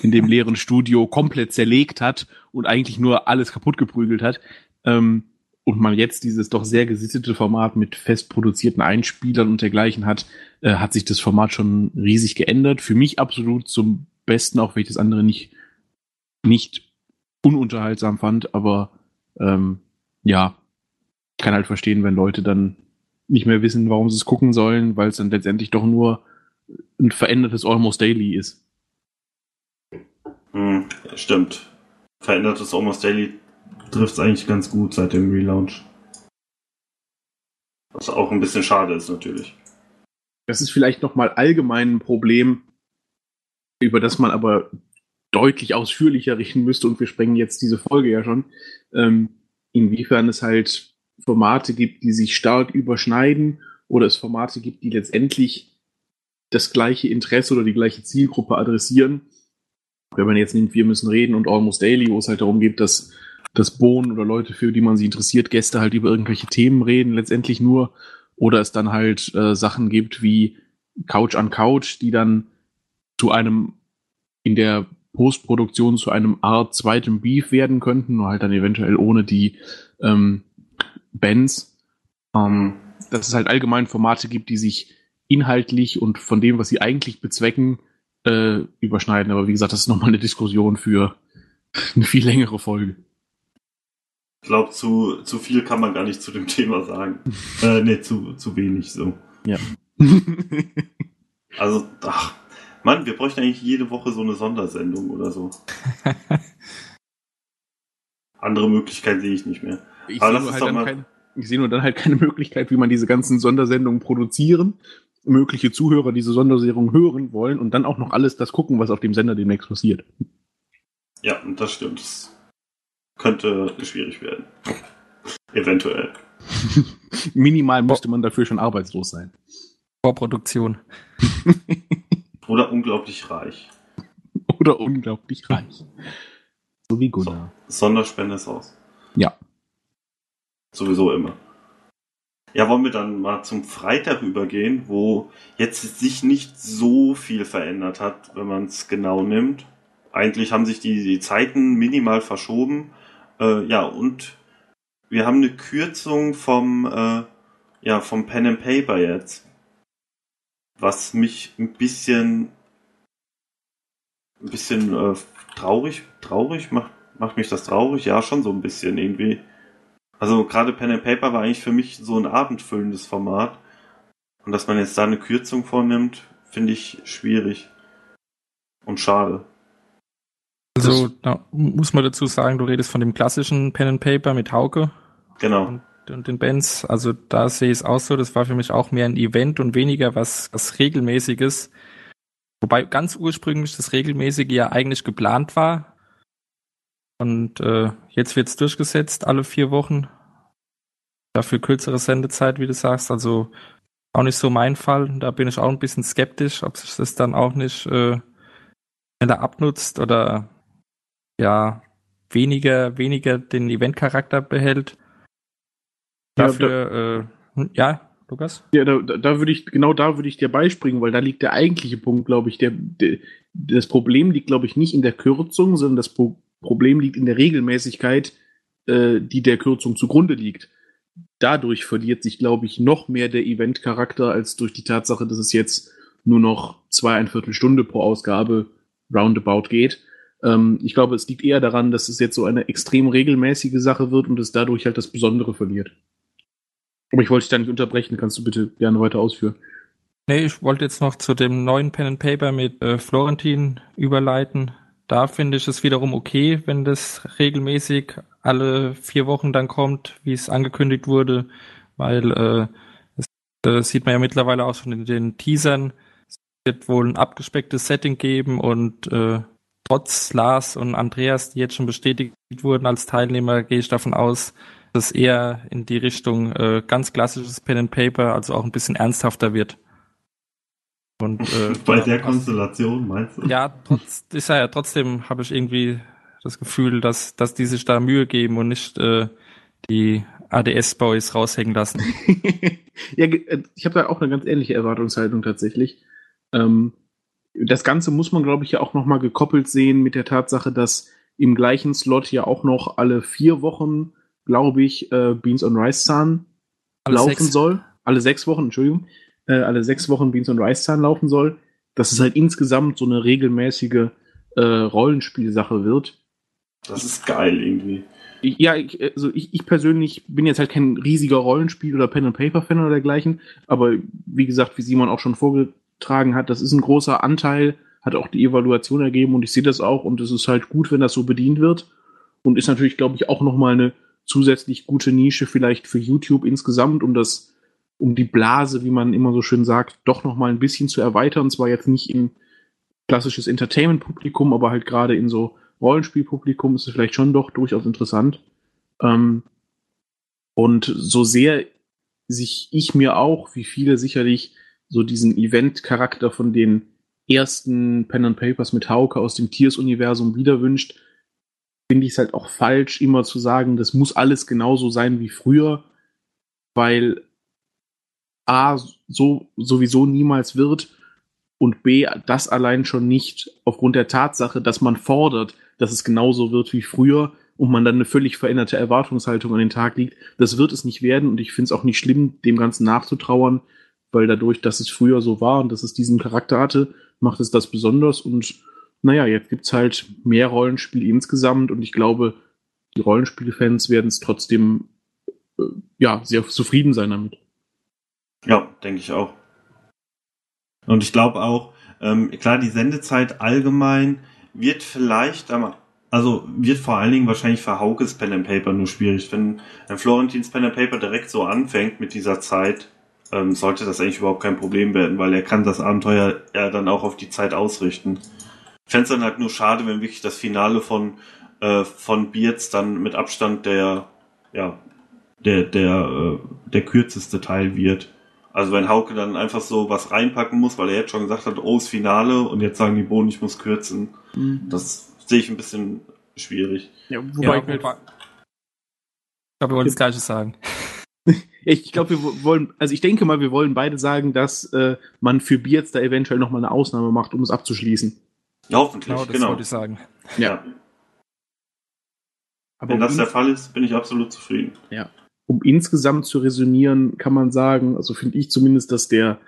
in dem leeren Studio komplett zerlegt hat und eigentlich nur alles kaputt geprügelt hat. Ähm, und man jetzt dieses doch sehr gesittete Format mit fest produzierten Einspielern und dergleichen hat, äh, hat sich das Format schon riesig geändert. Für mich absolut zum besten, auch wenn ich das andere nicht, nicht ununterhaltsam fand, aber ähm, ja, kann halt verstehen, wenn Leute dann nicht mehr wissen, warum sie es gucken sollen, weil es dann letztendlich doch nur ein verändertes Almost Daily ist. Hm, stimmt. Verändertes Almost Daily trifft es eigentlich ganz gut seit dem Relaunch. Was auch ein bisschen schade ist, natürlich. Das ist vielleicht nochmal allgemein ein Problem, über das man aber deutlich ausführlicher richten müsste, und wir sprengen jetzt diese Folge ja schon, ähm, inwiefern es halt Formate gibt, die sich stark überschneiden oder es Formate gibt, die letztendlich das gleiche Interesse oder die gleiche Zielgruppe adressieren. Wenn man jetzt nimmt, wir müssen reden und Almost Daily, wo es halt darum geht, dass, dass Bohnen oder Leute, für die man sie interessiert, Gäste halt über irgendwelche Themen reden, letztendlich nur. Oder es dann halt äh, Sachen gibt wie Couch an Couch, die dann zu einem in der Postproduktion zu einem Art zweitem Beef werden könnten, nur halt dann eventuell ohne die ähm, Bands. Ähm, dass es halt allgemein Formate gibt, die sich inhaltlich und von dem, was sie eigentlich bezwecken, äh, überschneiden. Aber wie gesagt, das ist nochmal eine Diskussion für eine viel längere Folge. Ich glaube, zu, zu viel kann man gar nicht zu dem Thema sagen. äh, nee, zu, zu wenig so. Ja. also, ach, Mann, wir bräuchten eigentlich jede Woche so eine Sondersendung oder so. Andere Möglichkeit sehe ich nicht mehr. Ich sehe nur, halt kein, seh nur, dann halt keine Möglichkeit, wie man diese ganzen Sondersendungen produzieren, mögliche Zuhörer diese Sondersendung hören wollen und dann auch noch alles das gucken, was auf dem Sender demnächst passiert. Ja, das stimmt. Das könnte schwierig werden. Eventuell. Minimal müsste man dafür schon arbeitslos sein. Vorproduktion. Oder unglaublich reich. Oder unglaublich reich. So wie Gunnar. So, Sonderspende ist aus. Ja. Sowieso immer. Ja, wollen wir dann mal zum Freitag übergehen, wo jetzt sich nicht so viel verändert hat, wenn man es genau nimmt. Eigentlich haben sich die, die Zeiten minimal verschoben. Äh, ja, und wir haben eine Kürzung vom, äh, ja, vom Pen and Paper jetzt. Was mich ein bisschen ein bisschen äh, traurig traurig macht macht mich das traurig? Ja schon so ein bisschen irgendwie. Also gerade Pen and Paper war eigentlich für mich so ein abendfüllendes Format. Und dass man jetzt da eine Kürzung vornimmt finde ich schwierig und schade also da muss man dazu sagen du redest von dem klassischen Pen and Paper mit Hauke genau und und den Bands. Also da sehe ich es auch so, das war für mich auch mehr ein Event und weniger was, was regelmäßiges. Wobei ganz ursprünglich das regelmäßige ja eigentlich geplant war. Und äh, jetzt wird es durchgesetzt, alle vier Wochen. Dafür kürzere Sendezeit, wie du sagst. Also auch nicht so mein Fall. Da bin ich auch ein bisschen skeptisch, ob sich das dann auch nicht äh, schneller abnutzt oder ja weniger, weniger den Eventcharakter behält. Dafür, ja, äh, ja Lukas? Ja, da, da würde ich, genau da würde ich dir beispringen, weil da liegt der eigentliche Punkt, glaube ich. Der, der, das Problem liegt, glaube ich, nicht in der Kürzung, sondern das Pro Problem liegt in der Regelmäßigkeit, äh, die der Kürzung zugrunde liegt. Dadurch verliert sich, glaube ich, noch mehr der Event-Charakter als durch die Tatsache, dass es jetzt nur noch zwei, ein Viertelstunde pro Ausgabe roundabout geht. Ähm, ich glaube, es liegt eher daran, dass es jetzt so eine extrem regelmäßige Sache wird und es dadurch halt das Besondere verliert. Aber ich wollte dich da nicht unterbrechen, kannst du bitte gerne weiter ausführen. Nee, ich wollte jetzt noch zu dem neuen Pen and Paper mit äh, Florentin überleiten. Da finde ich es wiederum okay, wenn das regelmäßig alle vier Wochen dann kommt, wie es angekündigt wurde, weil äh, das, das sieht man ja mittlerweile auch schon in den Teasern. Es wird wohl ein abgespecktes Setting geben und äh, trotz Lars und Andreas, die jetzt schon bestätigt wurden als Teilnehmer, gehe ich davon aus, das eher in die Richtung äh, ganz klassisches Pen and Paper, also auch ein bisschen ernsthafter wird. Und, äh, Bei der Konstellation meinst du? Ja, trotz, ist ja, trotzdem habe ich irgendwie das Gefühl, dass, dass die sich da Mühe geben und nicht äh, die ADS-Boys raushängen lassen. ja, äh, ich habe da auch eine ganz ähnliche Erwartungshaltung tatsächlich. Ähm, das Ganze muss man, glaube ich, ja auch nochmal gekoppelt sehen mit der Tatsache, dass im gleichen Slot ja auch noch alle vier Wochen glaube ich, äh, Beans on Rice Zahn laufen sechs. soll. Alle sechs Wochen, Entschuldigung. Äh, alle sechs Wochen Beans on Rice Zahn laufen soll. dass es halt insgesamt so eine regelmäßige äh, Rollenspielsache wird. Das ist geil irgendwie. Ich, ja, ich, also ich, ich persönlich bin jetzt halt kein riesiger Rollenspiel- oder Pen-and-Paper-Fan oder dergleichen, aber wie gesagt, wie Simon auch schon vorgetragen hat, das ist ein großer Anteil, hat auch die Evaluation ergeben und ich sehe das auch und es ist halt gut, wenn das so bedient wird und ist natürlich, glaube ich, auch nochmal eine zusätzlich gute Nische vielleicht für YouTube insgesamt, um das, um die Blase, wie man immer so schön sagt, doch nochmal ein bisschen zu erweitern. Und zwar jetzt nicht in klassisches Entertainment-Publikum, aber halt gerade in so Rollenspielpublikum ist es vielleicht schon doch durchaus interessant. Ähm, und so sehr sich ich mir auch, wie viele sicherlich, so diesen Event-Charakter von den ersten Pen and Papers mit Hauke aus dem Tiers-Universum wieder wünscht, finde ich es halt auch falsch, immer zu sagen, das muss alles genauso sein wie früher, weil A, so sowieso niemals wird und B, das allein schon nicht aufgrund der Tatsache, dass man fordert, dass es genauso wird wie früher und man dann eine völlig veränderte Erwartungshaltung an den Tag liegt. Das wird es nicht werden und ich finde es auch nicht schlimm, dem Ganzen nachzutrauern, weil dadurch, dass es früher so war und dass es diesen Charakter hatte, macht es das besonders und naja, jetzt gibt es halt mehr Rollenspiele insgesamt und ich glaube, die Rollenspielfans werden es trotzdem äh, ja, sehr zufrieden sein damit. Ja, denke ich auch. Und ich glaube auch, ähm, klar, die Sendezeit allgemein wird vielleicht, also wird vor allen Dingen wahrscheinlich für Haukes Pen and Paper nur schwierig. Wenn ein Florentins Pen and Paper direkt so anfängt mit dieser Zeit, ähm, sollte das eigentlich überhaupt kein Problem werden, weil er kann das Abenteuer ja dann auch auf die Zeit ausrichten. Ich fände es dann halt nur schade, wenn wirklich das Finale von, äh, von Beards dann mit Abstand der, ja, der, der, äh, der kürzeste Teil wird. Also wenn Hauke dann einfach so was reinpacken muss, weil er jetzt schon gesagt hat, oh, das Finale und jetzt sagen die Bohnen, ich muss kürzen. Mhm. Das sehe ich ein bisschen schwierig. Ja, wobei, ja, ich, wobei ich glaube, wir wollen das Gleiche sagen. ich glaube, wir wollen, also ich denke mal, wir wollen beide sagen, dass äh, man für Beards da eventuell nochmal eine Ausnahme macht, um es abzuschließen. Ja, hoffentlich, genau. Das genau. wollte ich sagen. Ja. ja. Wenn das der Fall ist, bin ich absolut zufrieden. Ja um insgesamt zu resümieren, kann man sagen, also finde ich zumindest, dass der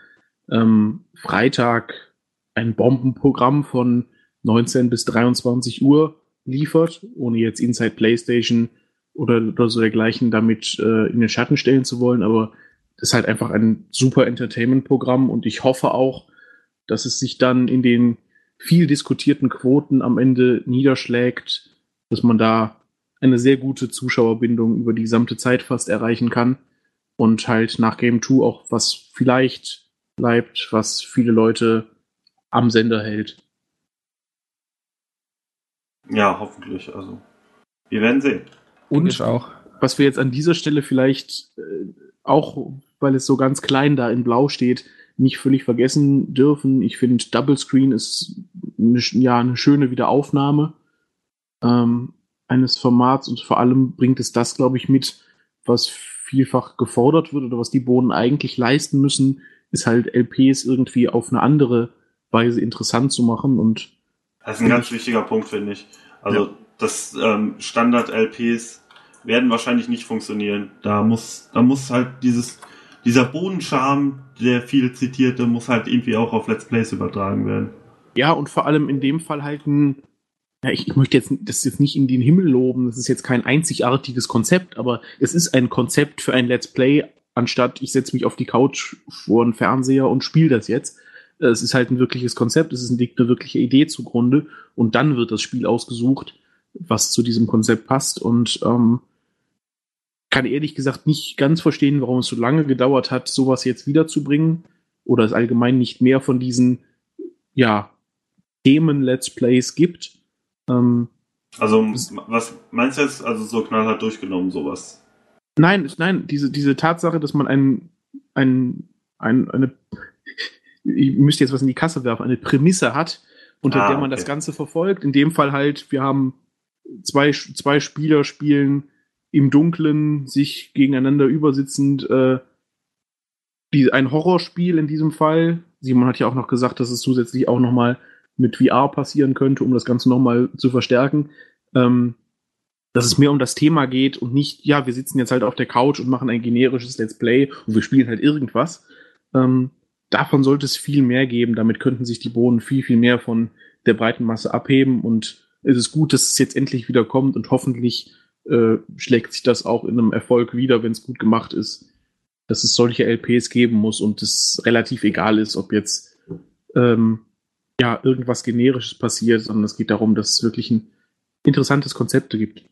ähm, Freitag ein Bombenprogramm von 19 bis 23 Uhr liefert, ohne jetzt Inside PlayStation oder, oder so dergleichen damit äh, in den Schatten stellen zu wollen, aber das ist halt einfach ein super Entertainment-Programm und ich hoffe auch, dass es sich dann in den viel diskutierten Quoten am Ende niederschlägt, dass man da eine sehr gute Zuschauerbindung über die gesamte Zeit fast erreichen kann und halt nach Game 2 auch was vielleicht bleibt, was viele Leute am Sender hält. Ja, hoffentlich. Also, wir werden sehen. Und ich auch. was wir jetzt an dieser Stelle vielleicht äh, auch, weil es so ganz klein da in Blau steht, nicht völlig vergessen dürfen. Ich finde, Double Screen ist eine, ja eine schöne Wiederaufnahme. Ähm, eines Formats und vor allem bringt es das, glaube ich, mit, was vielfach gefordert wird oder was die Bohnen eigentlich leisten müssen, ist halt LPs irgendwie auf eine andere Weise interessant zu machen und das ist ein ganz wichtiger Punkt, finde ich. Also ja. Das ähm, Standard-LPs werden wahrscheinlich nicht funktionieren. Da muss, da muss halt dieses, dieser Bodenscham, der viel zitierte, muss halt irgendwie auch auf Let's Plays übertragen werden. Ja, und vor allem in dem Fall halt ein ja, ich, ich möchte jetzt das jetzt nicht in den Himmel loben, das ist jetzt kein einzigartiges Konzept, aber es ist ein Konzept für ein Let's Play, anstatt ich setze mich auf die Couch vor den Fernseher und spiele das jetzt. Es ist halt ein wirkliches Konzept, es ist eine wirkliche Idee zugrunde und dann wird das Spiel ausgesucht, was zu diesem Konzept passt und ähm, kann ehrlich gesagt nicht ganz verstehen, warum es so lange gedauert hat, sowas jetzt wiederzubringen oder es allgemein nicht mehr von diesen ja, Themen-Let's Plays gibt. Ähm, also, was meinst du jetzt, also so knallhart durchgenommen, sowas? Nein, nein, diese, diese Tatsache, dass man ein, ein, ein, eine, ich müsste jetzt was in die Kasse werfen, eine Prämisse hat, unter ah, der man okay. das Ganze verfolgt. In dem Fall halt, wir haben zwei, zwei Spieler spielen im Dunkeln, sich gegeneinander übersitzend, äh, die, ein Horrorspiel in diesem Fall. Simon hat ja auch noch gesagt, dass es zusätzlich auch nochmal mit VR passieren könnte, um das Ganze nochmal zu verstärken. Ähm, dass es mehr um das Thema geht und nicht, ja, wir sitzen jetzt halt auf der Couch und machen ein generisches Let's Play und wir spielen halt irgendwas. Ähm, davon sollte es viel mehr geben. Damit könnten sich die Bohnen viel, viel mehr von der breiten Masse abheben. Und es ist gut, dass es jetzt endlich wieder kommt und hoffentlich äh, schlägt sich das auch in einem Erfolg wieder, wenn es gut gemacht ist, dass es solche LPs geben muss und es relativ egal ist, ob jetzt ähm, ja irgendwas Generisches passiert, sondern es geht darum, dass es wirklich ein interessantes Konzept gibt.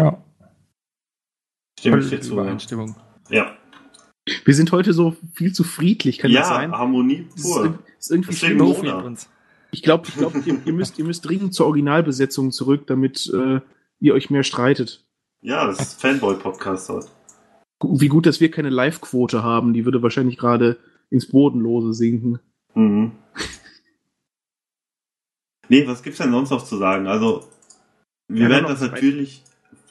Ja. Stimme ich dir zu. Übereinstimmung. Ja. Wir sind heute so viel zu friedlich, kann ja, das sein? Harmonie Das ist, pur. ist irgendwie schlimm. Fehlt uns. Ich glaube, ich glaub, ihr, ihr, müsst, ihr müsst dringend zur Originalbesetzung zurück, damit äh, ihr euch mehr streitet. Ja, das ist Fanboy-Podcast heute. Gu- Wie gut, dass wir keine Live-Quote haben, die würde wahrscheinlich gerade ins Bodenlose sinken. Mhm. Nee, was gibt's denn sonst noch zu sagen? Also, wir Ja, werden das natürlich,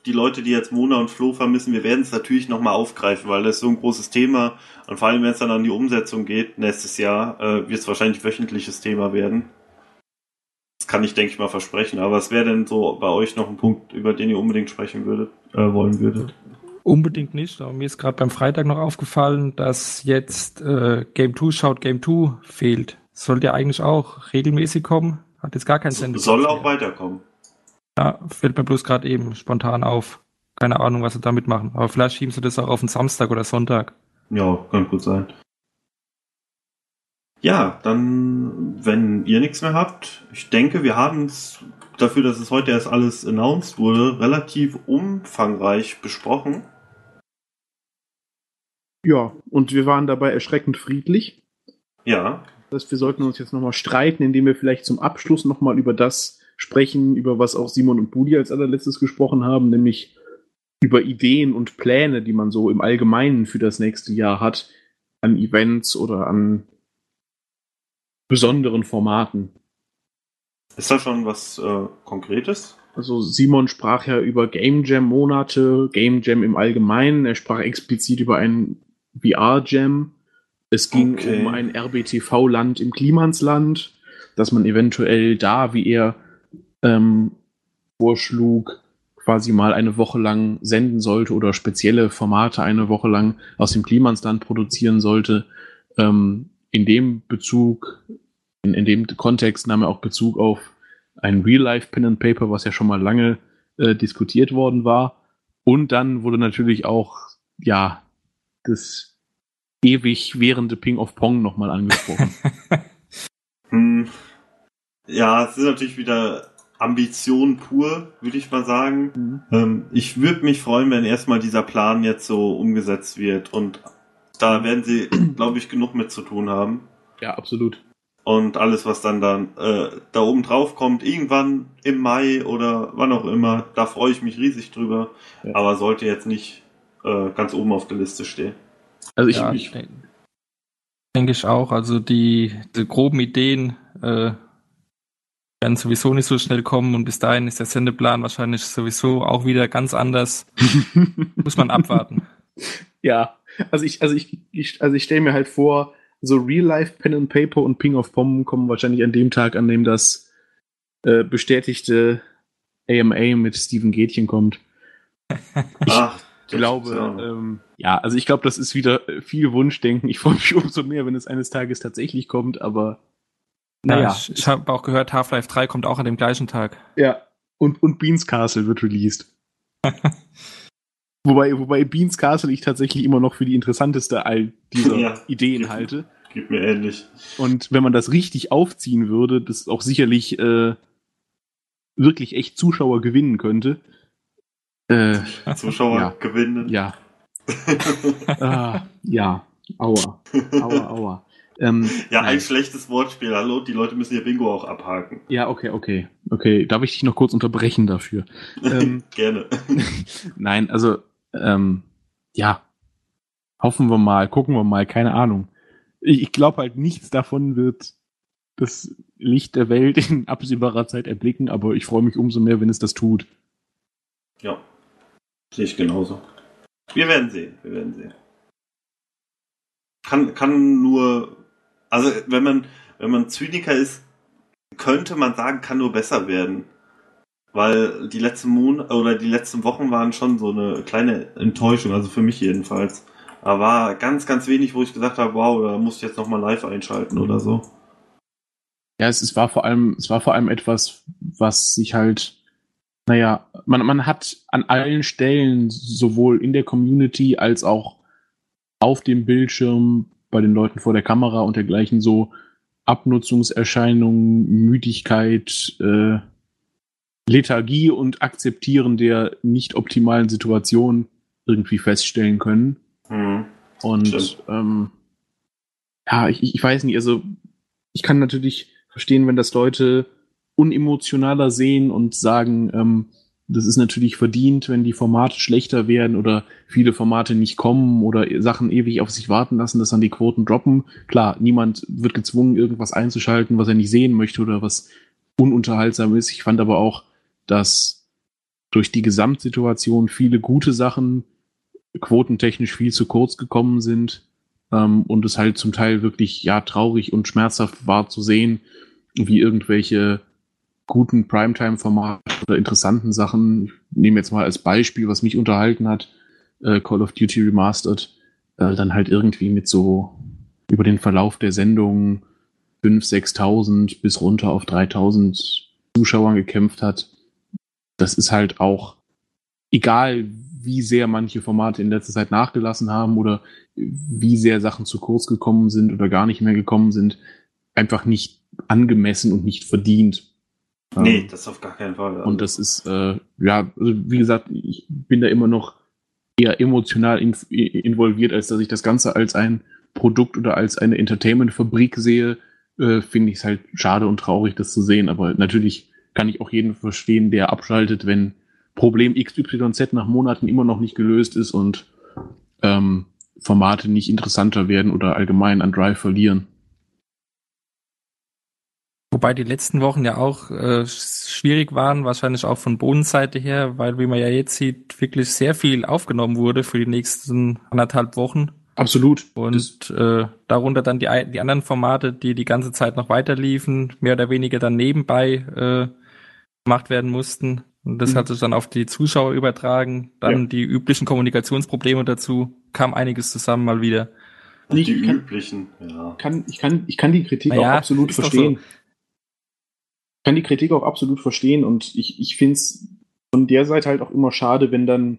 die Leute, die jetzt Mona und Flo vermissen, wir werden es natürlich nochmal aufgreifen, weil das ist so ein großes Thema. Und vor allem, wenn es dann an die Umsetzung geht, nächstes Jahr, äh, wird es wahrscheinlich wöchentliches Thema werden. Kann ich, denke ich mal, versprechen. Aber was wäre denn so bei euch noch ein Punkt, über den ihr unbedingt sprechen würdet, äh, wollen würdet? Unbedingt nicht, aber mir ist gerade beim Freitag noch aufgefallen, dass jetzt äh, Game 2 Schaut Game 2 fehlt. Sollte ja eigentlich auch regelmäßig kommen. Hat jetzt gar keinen Sinn. Soll auch weiterkommen. Ja, fällt mir bloß gerade eben spontan auf. Keine Ahnung, was sie damit machen. Aber vielleicht schieben sie das auch auf den Samstag oder Sonntag. Ja, kann gut sein. Ja, dann, wenn ihr nichts mehr habt, ich denke, wir haben es dafür, dass es heute erst alles announced wurde, relativ umfangreich besprochen. Ja, und wir waren dabei erschreckend friedlich. Ja, Das heißt, wir sollten uns jetzt nochmal streiten, indem wir vielleicht zum Abschluss nochmal über das sprechen, über was auch Simon und Budi als allerletztes gesprochen haben, nämlich über Ideen und Pläne, die man so im Allgemeinen für das nächste Jahr hat, an Events oder an besonderen Formaten. ist da schon was äh, Konkretes? Also Simon sprach ja über Game Jam Monate, Game Jam im Allgemeinen. Er sprach explizit über einen VR Jam. Es ging Okay. um ein RBTV-Land im Klimansland, dass man eventuell da, wie er ähm, vorschlug, quasi mal eine Woche lang senden sollte oder spezielle Formate eine Woche lang aus dem Klimansland produzieren sollte. Ähm, in dem Bezug, in, in dem Kontext nahm er auch Bezug auf ein Real-Life-Pen and Paper, was ja schon mal lange äh, diskutiert worden war. Und dann wurde natürlich auch, ja, das ewig währende Ping of Pong nochmal angesprochen. Hm. Ja, es ist natürlich wieder Ambition pur, würde ich mal sagen. Mhm. Ähm, ich würde mich freuen, wenn erstmal dieser Plan jetzt so umgesetzt wird und da werden sie, glaube ich, genug mit zu tun haben. ja, absolut. Und alles, was dann, dann äh, da oben drauf kommt, irgendwann im Mai oder wann auch immer, da freue ich mich riesig drüber. Ja. Aber sollte jetzt nicht äh, ganz oben auf der Liste stehen. Also ich, ja, ich denk- denke ich auch. Also die, die groben Ideen äh, werden sowieso nicht so schnell kommen und bis dahin ist der Sendeplan wahrscheinlich sowieso auch wieder ganz anders. Muss man abwarten. ja, also ich, also ich, ich also ich stelle mir halt vor, so Real-Life Pen and Paper und Ping of Pom kommen wahrscheinlich an dem Tag, an dem das äh, bestätigte AMA mit Steven Gätchen kommt. Ich Ach, Ich glaube, ähm, ja, also ich glaube, das ist wieder viel Wunschdenken. Ich freue mich umso mehr, wenn es eines Tages tatsächlich kommt, aber Naja, naja. ich, ich habe auch gehört, Half-Life 3 kommt auch an dem gleichen Tag. Ja, und, und Beans Castle wird released. wobei, wobei Beans Castle ich tatsächlich immer noch für die interessanteste all dieser Ja. Ideen halte. Gibt mir ähnlich. Und wenn man das richtig aufziehen würde, das auch sicherlich äh, wirklich echt Zuschauer gewinnen könnte. Äh, Zuschauer Ja. gewinnen. ja. ah, ja. Aua. Aua, aua. Ähm, Ja, nein. ein schlechtes Wortspiel. Hallo, die Leute müssen ihr Bingo auch abhaken. Ja, okay, okay. Okay, darf ich dich noch kurz unterbrechen dafür? ähm, Gerne. nein, also, ähm, ja. Hoffen wir mal, gucken wir mal, keine Ahnung. Ich, ich glaube halt, nichts davon wird das Licht der Welt in absehbarer Zeit erblicken, aber ich freue mich umso mehr, wenn es das tut. Ja. Sehe ich genauso. Wir werden sehen. Wir werden sehen. Kann, kann nur, also wenn man, wenn man Zyniker ist, könnte man sagen, kann nur besser werden. Weil die letzten Monate oder die letzten Wochen waren schon so eine kleine Enttäuschung, also für mich jedenfalls. Aber war ganz, ganz wenig, wo ich gesagt habe, wow, da muss ich jetzt nochmal live einschalten oder so. Ja, es, es war vor allem, es war vor allem etwas, was sich halt, naja, man, man hat an allen Stellen, sowohl in der Community als auch auf dem Bildschirm, bei den Leuten vor der Kamera und dergleichen so Abnutzungserscheinungen, Müdigkeit, äh, Lethargie und Akzeptieren der nicht optimalen Situation irgendwie feststellen können. Hm. Und ähm, ja, ich, ich weiß nicht, also ich kann natürlich verstehen, wenn das Leute unemotionaler sehen und sagen, ähm, das ist natürlich verdient, wenn die Formate schlechter werden oder viele Formate nicht kommen oder Sachen ewig auf sich warten lassen, dass dann die Quoten droppen. Klar, niemand wird gezwungen, irgendwas einzuschalten, was er nicht sehen möchte oder was ununterhaltsam ist. Ich fand aber auch, dass durch die Gesamtsituation viele gute Sachen quotentechnisch viel zu kurz gekommen sind ähm, und es halt zum Teil wirklich ja traurig und schmerzhaft war zu sehen, wie irgendwelche guten Primetime-Formate oder interessanten Sachen, ich nehme jetzt mal als Beispiel, was mich unterhalten hat, äh, Call of Duty Remastered, äh, dann halt irgendwie mit so über den Verlauf der Sendung 5.000, 6.000 bis runter auf 3.000 Zuschauern gekämpft hat. Das ist halt auch egal, wie sehr manche Formate in letzter Zeit nachgelassen haben oder wie sehr Sachen zu kurz gekommen sind oder gar nicht mehr gekommen sind, einfach nicht angemessen und nicht verdient. Nee, Ähm, das auf gar keinen Fall. Und das ist, äh, ja, also wie gesagt, ich bin da immer noch eher emotional in, involviert, als dass ich das Ganze als ein Produkt oder als eine Entertainment-Fabrik sehe. Äh, Finde ich es halt schade und traurig, das zu sehen. Aber natürlich kann ich auch jeden verstehen, der abschaltet, wenn Problem XYZ nach Monaten immer noch nicht gelöst ist und ähm, Formate nicht interessanter werden oder allgemein an Drive verlieren. Wobei die letzten Wochen ja auch äh, schwierig waren, wahrscheinlich auch von Bodenseite her, weil wie man ja jetzt sieht, wirklich sehr viel aufgenommen wurde für die nächsten anderthalb Wochen. Absolut. Und äh, darunter dann die, die anderen Formate, die die ganze Zeit noch weiterliefen, mehr oder weniger dann nebenbei äh, gemacht werden mussten. Und das Mhm. hat sich dann auf die Zuschauer übertragen. Dann Ja. die üblichen Kommunikationsprobleme dazu. Kam einiges zusammen mal wieder. die ich kann- üblichen, ja. kann, ich, kann, ich kann die Kritik Naja, auch absolut verstehen. so. Ich kann die Kritik auch absolut verstehen und ich, ich finde es von der Seite halt auch immer schade, wenn dann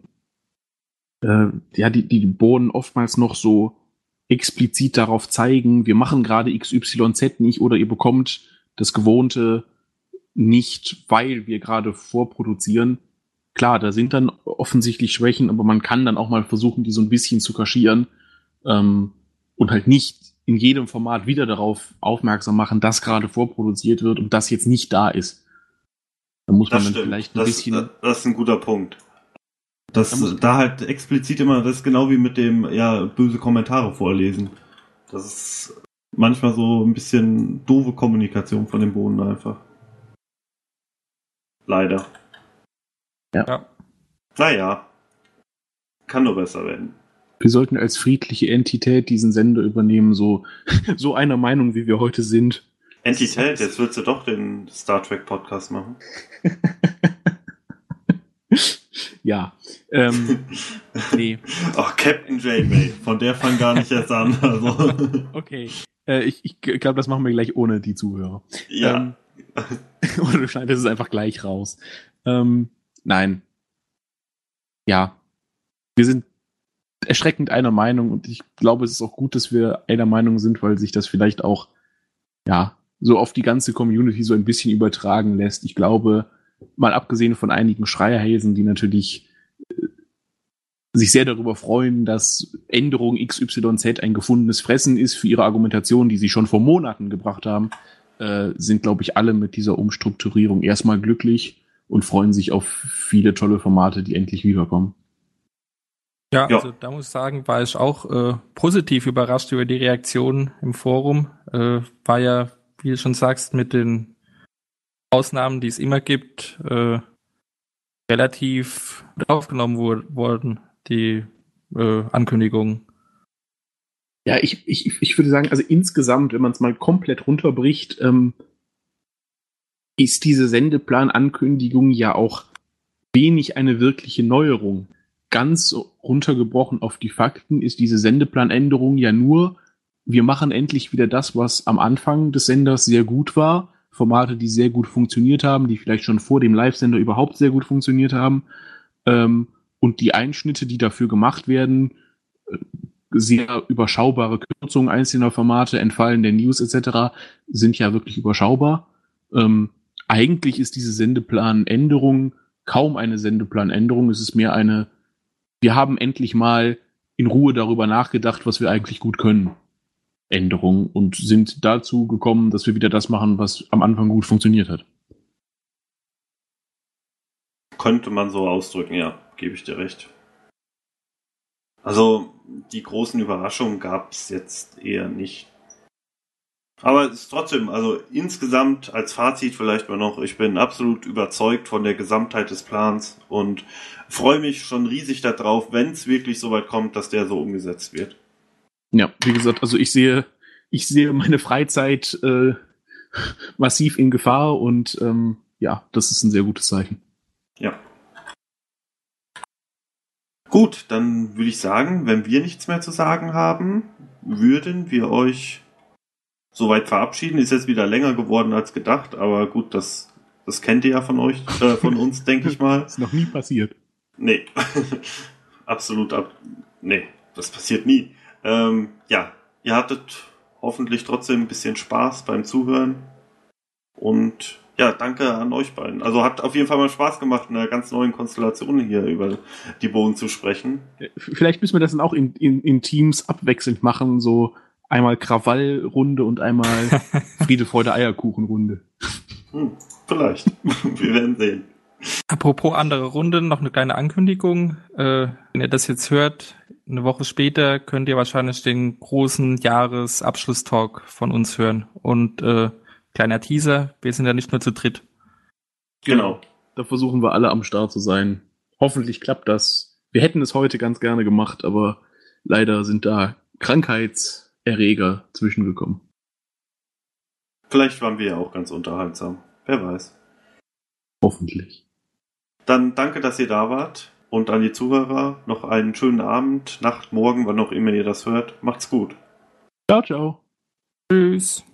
äh, ja, die, die Bohnen oftmals noch so explizit darauf zeigen, wir machen gerade XYZ nicht oder ihr bekommt das Gewohnte nicht, weil wir gerade vorproduzieren. Klar, da sind dann offensichtlich Schwächen, aber man kann dann auch mal versuchen, die so ein bisschen zu kaschieren ähm, und halt nicht in jedem Format wieder darauf aufmerksam machen, dass gerade vorproduziert wird und das jetzt nicht da ist. Da muss Das man dann vielleicht ein das, bisschen. das ist ein guter Punkt. Das, Da da halt explizit immer, das ist genau wie mit dem, ja, böse Kommentare vorlesen. Das ist manchmal so ein bisschen doofe Kommunikation von dem Boden einfach. Leider. Ja. Naja. Kann nur besser werden. wir sollten als friedliche Entität diesen Sender übernehmen, so, so einer Meinung, wie wir heute sind. Entität, jetzt willst du doch den Star Trek Podcast machen. Ja. Ähm, nee. Ach, Captain Janeway, von der fang gar nicht erst an. Also, Okay. Äh, ich ich glaube, das machen wir gleich ohne die Zuhörer. ja. Ähm, oder du schneidest es einfach gleich raus. Ähm, nein. Ja. Wir sind erschreckend einer Meinung und ich glaube, es ist auch gut, dass wir einer Meinung sind, weil sich das vielleicht auch, ja, so auf die ganze Community so ein bisschen übertragen lässt. Ich glaube, mal abgesehen von einigen Schreierhäsen, die natürlich äh, sich sehr darüber freuen, dass Änderung XYZ ein gefundenes Fressen ist für ihre Argumentation, die sie schon vor Monaten gebracht haben, äh, sind, glaube ich, alle mit dieser Umstrukturierung erstmal glücklich und freuen sich auf viele tolle Formate, die endlich wiederkommen. Ja, Ja. also da muss ich sagen, war ich auch äh, positiv überrascht über die Reaktion im Forum. Äh, war ja, wie du schon sagst, mit den Ausnahmen, die es immer gibt, äh, relativ aufgenommen wur wurden, die äh, Ankündigungen. Ja, ich, ich, ich würde sagen, also insgesamt, wenn man es mal komplett runterbricht, ähm, ist diese Sendeplan-Ankündigung ja auch wenig eine wirkliche Neuerung. ganz runtergebrochen auf die Fakten ist diese Sendeplanänderung ja nur, wir machen endlich wieder das, was am Anfang des Senders sehr gut war. Formate, die sehr gut funktioniert haben, die vielleicht schon vor dem Live-Sender überhaupt sehr gut funktioniert haben. Ähm, und die Einschnitte, die dafür gemacht werden, äh, sehr überschaubare Kürzungen einzelner Formate, Entfallen der News etc., sind ja wirklich überschaubar. Ähm, eigentlich ist diese Sendeplanänderung kaum eine Sendeplanänderung. Es ist mehr eine, wir haben endlich mal in Ruhe darüber nachgedacht, was wir eigentlich gut können. Änderung und sind dazu gekommen, dass wir wieder das machen, was am Anfang gut funktioniert hat. Könnte man so ausdrücken, ja, gebe ich dir recht. Also die großen Überraschungen gab es jetzt eher nicht. Aber es ist trotzdem, also insgesamt als Fazit vielleicht mal noch, ich bin absolut überzeugt von der Gesamtheit des Plans und freue mich schon riesig darauf, wenn es wirklich so weit kommt, dass der so umgesetzt wird. Ja, wie gesagt, also ich sehe, ich sehe meine Freizeit äh, massiv in Gefahr und ähm, ja, das ist ein sehr gutes Zeichen. Ja. Gut, dann würde ich sagen, wenn wir nichts mehr zu sagen haben, würden wir euch soweit verabschieden. Ist jetzt wieder länger geworden als gedacht, aber gut, das, das kennt ihr ja von euch, äh, von uns, denke ich mal. ist noch nie passiert. Nee. Absolut ab. Nee, das passiert nie. Ähm, ja, ihr hattet hoffentlich trotzdem ein bisschen Spaß beim Zuhören. Und ja, danke an euch beiden. Also hat auf jeden Fall mal Spaß gemacht, in einer ganz neuen Konstellation hier über die Bohnen zu sprechen. Vielleicht müssen wir das dann auch in, in, in Teams abwechselnd machen, so einmal Krawallrunde und einmal Friede, Freude, Eierkuchenrunde. Hm, vielleicht. wir werden sehen. Apropos andere Runde, noch eine kleine Ankündigung. Äh, wenn ihr das jetzt hört, eine Woche später könnt ihr wahrscheinlich den großen Jahresabschlusstalk von uns hören. Und äh, kleiner Teaser, wir sind ja nicht nur zu dritt. Genau. Da versuchen wir alle am Start zu sein. Hoffentlich klappt das. Wir hätten es heute ganz gerne gemacht, aber leider sind da Krankheitserreger zwischengekommen. Vielleicht waren wir ja auch ganz unterhaltsam. Wer weiß. Hoffentlich. Dann danke, dass ihr da wart. Und an die Zuhörer noch einen schönen Abend, Nacht, Morgen, wann auch immer ihr das hört. Macht's gut. Ciao, ciao. Tschüss.